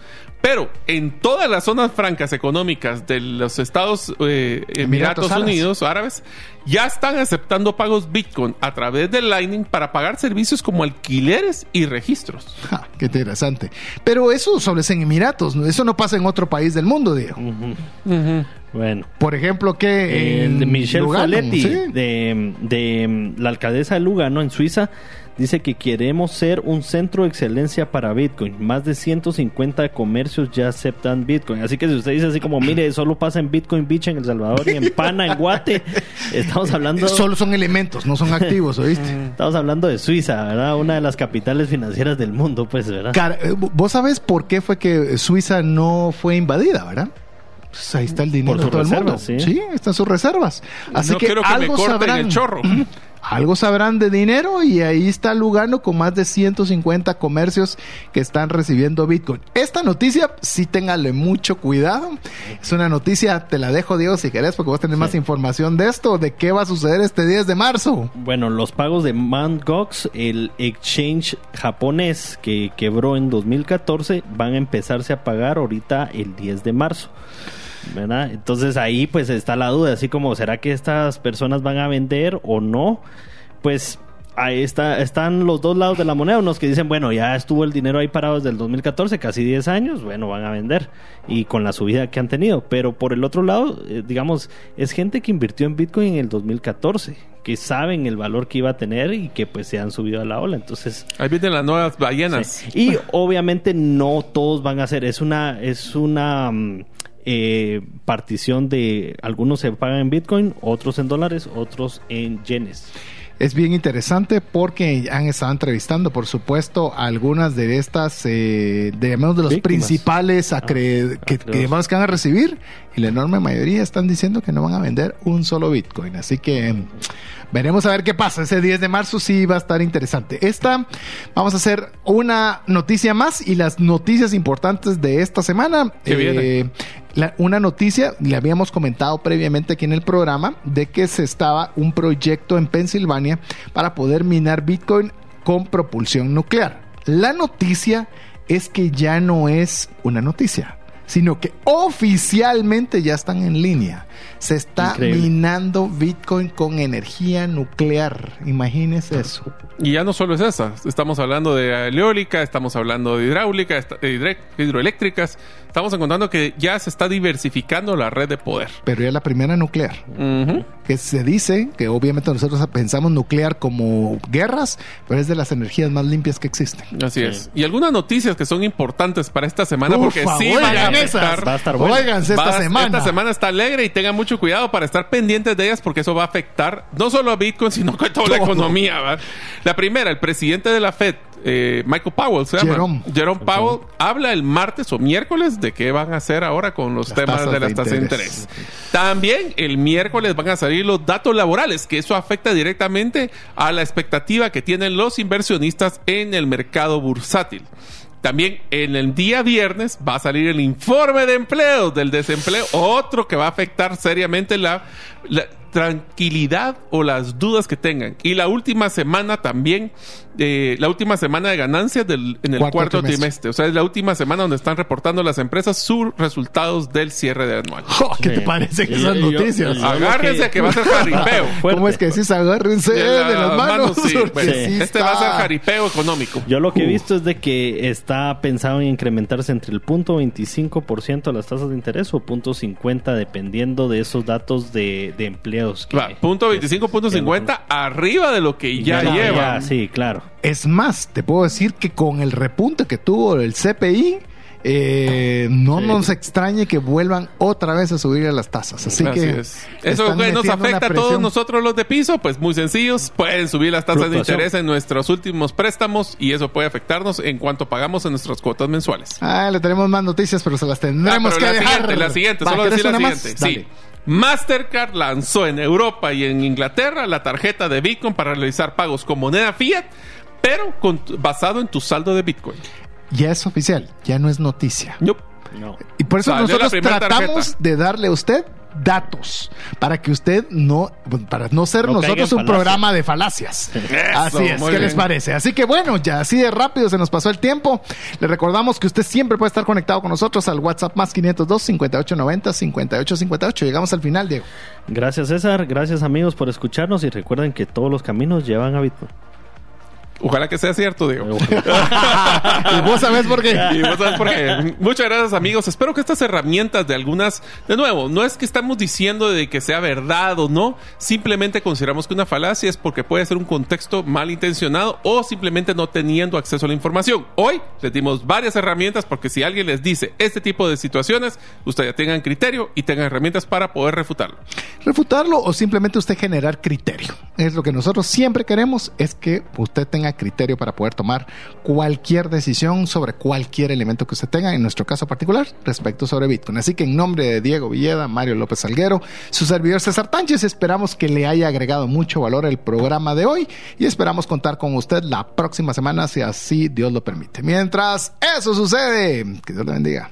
Pero en todas las zonas francas económicas de los Estados eh, Emiratos Emiratos Árabes. Unidos árabes ya están aceptando pagos Bitcoin a través de Lightning para pagar servicios como alquileres y registros. Ja, qué interesante. Pero eso solo es en Emiratos, ¿no? eso no pasa en otro país del mundo, Diego. Bueno. Por ejemplo, que El de Michelle Lugano, Folletti, sí. de, de la alcaldesa de Lugano, en Suiza, dice que queremos ser un centro de excelencia para Bitcoin. Más de 150 comercios ya aceptan Bitcoin. Así que si usted dice así como, mire, solo pasa en Bitcoin Beach en El Salvador y en Pana, en Guate, estamos hablando... Solo son elementos, no son activos, ¿oíste? Estamos hablando de Suiza, ¿verdad? Una de las capitales financieras del mundo, pues, ¿verdad? Cara, eh, Vos sabés por qué fue que Suiza no fue invadida, ¿verdad? Pues ahí está el dinero de todo el mundo. sí. Sí, están sus reservas. Así no que quiero que me algo corten sabrán. el chorro. Algo sabrán de dinero y ahí está Lugano con más de 150 comercios que están recibiendo Bitcoin. Esta noticia, sí téngale mucho cuidado. Es una noticia, te la dejo Diego si querés porque vos tenés más información de esto, de qué va a suceder este 10 de marzo. Bueno, los pagos de Mt. Gox, el exchange japonés que quebró en 2014, van a empezarse a pagar ahorita el 10 de marzo. ¿Verdad? Entonces ahí pues está la duda, así como ¿será que estas personas van a vender o no? Pues ahí está, están los dos lados de la moneda, unos que dicen, bueno, ya estuvo el dinero ahí parado desde el 2014, casi 10 años, bueno, van a vender y con la subida que han tenido, pero por el otro lado, eh, digamos, es gente que invirtió en Bitcoin en el 2014, que saben el valor que iba a tener y que pues se han subido a la ola, entonces Ahí vienen las nuevas ballenas. Sí. Y obviamente no todos van a hacer, es una, es una mm, eh, partición de algunos se pagan en Bitcoin, otros en dólares, otros en yenes. Es bien interesante porque han estado entrevistando, por supuesto, a algunas de estas, eh, de, digamos, de los Víctimas. principales acre- Ah, que, que, digamos, que van a recibir y la enorme mayoría están diciendo que no van a vender un solo Bitcoin. Así que mm, veremos a ver qué pasa. Ese 10 de marzo sí va a estar interesante. Esta, vamos a hacer una noticia más y las noticias importantes de esta semana. ¿Qué viene? la- una noticia, le habíamos comentado previamente aquí en el programa, de que se estaba un proyecto en Pensilvania para poder minar Bitcoin con propulsión nuclear. La noticia es que ya no es una noticia, sino que oficialmente ya están en línea. Se está Increíble. minando Bitcoin con energía nuclear. Imagínese eso. Y ya no solo es esa. Estamos hablando de eólica, estamos hablando de hidráulica, hidroeléctricas. Estamos encontrando que ya se está diversificando la red de poder. Pero ya la primera nuclear. Que se dice que obviamente nosotros pensamos nuclear como guerras, pero es de las energías más limpias que existen. Así Sí. es. Y algunas noticias que son importantes para esta semana porque sí van a afectar. Va a estar bueno. Óiganse esta Va- semana. Esta semana está alegre y tengan mucho cuidado para estar pendientes de ellas porque eso va a afectar no solo a Bitcoin, sino a toda la economía. ¿va? La primera, el presidente de la Fed, eh, Michael Powell, se llama. Jerome. Jerome Powell habla el martes o miércoles de qué van a hacer ahora con los Las temas de las de tasas de interés. También el miércoles van a salir los datos laborales, que eso afecta directamente a la expectativa que tienen los inversionistas en el mercado bursátil. También en el día viernes va a salir el informe de empleo del desempleo, otro que va a afectar seriamente la, la tranquilidad o las dudas que tengan. Y la última semana también, eh, la última semana de ganancias del, en el Cuarto cuarto, trimestre. trimestre. O sea, es la última semana donde están reportando las empresas sus resultados del cierre de anual. Oh, ¿Qué te parecen Y- esas y noticias? y Agárrense que va a ser jaripeo. ¿Cómo es que decís? Agárrense de, la las manos. mano, sí. Bueno, sí este va a ser jaripeo económico. Yo lo que he visto es de que está pensado en incrementarse entre el punto 25% de las tasas de interés o punto 50 dependiendo de esos datos de, de empleos. que- Va, punto que- 25, punto que- 50, arriba de lo que ya, Ya, lleva. sí, claro. Es más, te puedo decir que con el repunte que tuvo el CPI, eh, no Sí. nos extrañe que vuelvan otra vez a subir las tasas. Así, Así que es. Eso que nos afecta a todos nosotros los de piso, pues muy sencillos. Pueden subir las tasas de interés en nuestros últimos préstamos y eso puede afectarnos en cuanto pagamos en nuestras cuotas mensuales. Ah, le tenemos más noticias, pero se las Ah, tendremos pero que la dejar. siguiente, la siguiente, Va, solo ¿querés decir la siguiente. Sí. Mastercard lanzó en Europa y en Inglaterra la tarjeta de Bitcoin para realizar pagos con moneda fiat, pero con- basado en tu saldo de Bitcoin. Ya es oficial, ya no es noticia. No. Y por eso Salió nosotros tratamos tarjeta. de darle a usted datos para que usted no, para no ser No nosotros un programa de falacias. así es, ¿qué bien. les parece? Así que bueno, ya así de rápido se nos pasó el tiempo. Le recordamos que usted siempre puede estar conectado con nosotros al WhatsApp más 502 5890 5858. Llegamos al final, Diego. Gracias César, gracias amigos por escucharnos y recuerden que todos los caminos llevan a Bitcoin. Ojalá que sea cierto, Diego. y vos sabés por qué. Y vos sabés por qué. Muchas gracias, amigos. Espero que estas herramientas de algunas, de nuevo, no es que estamos diciendo de que sea verdad o no, simplemente consideramos que una falacia es porque puede ser un contexto malintencionado o simplemente no teniendo acceso a la información. Hoy les dimos varias herramientas porque si alguien les dice este tipo de situaciones, ustedes ya tengan criterio y tengan herramientas para poder refutarlo. Refutarlo o simplemente usted generar criterio. Es lo que nosotros siempre queremos, es que usted criterio para poder tomar cualquier decisión sobre cualquier elemento que usted tenga, en nuestro caso particular, respecto sobre Bitcoin. Así que en nombre de Diego Villeda, Mario López Salguero, su servidor César Tánchez, esperamos que le haya agregado mucho valor el programa de hoy y esperamos contar con usted la próxima semana si así Dios lo permite. Mientras eso sucede, que Dios le bendiga.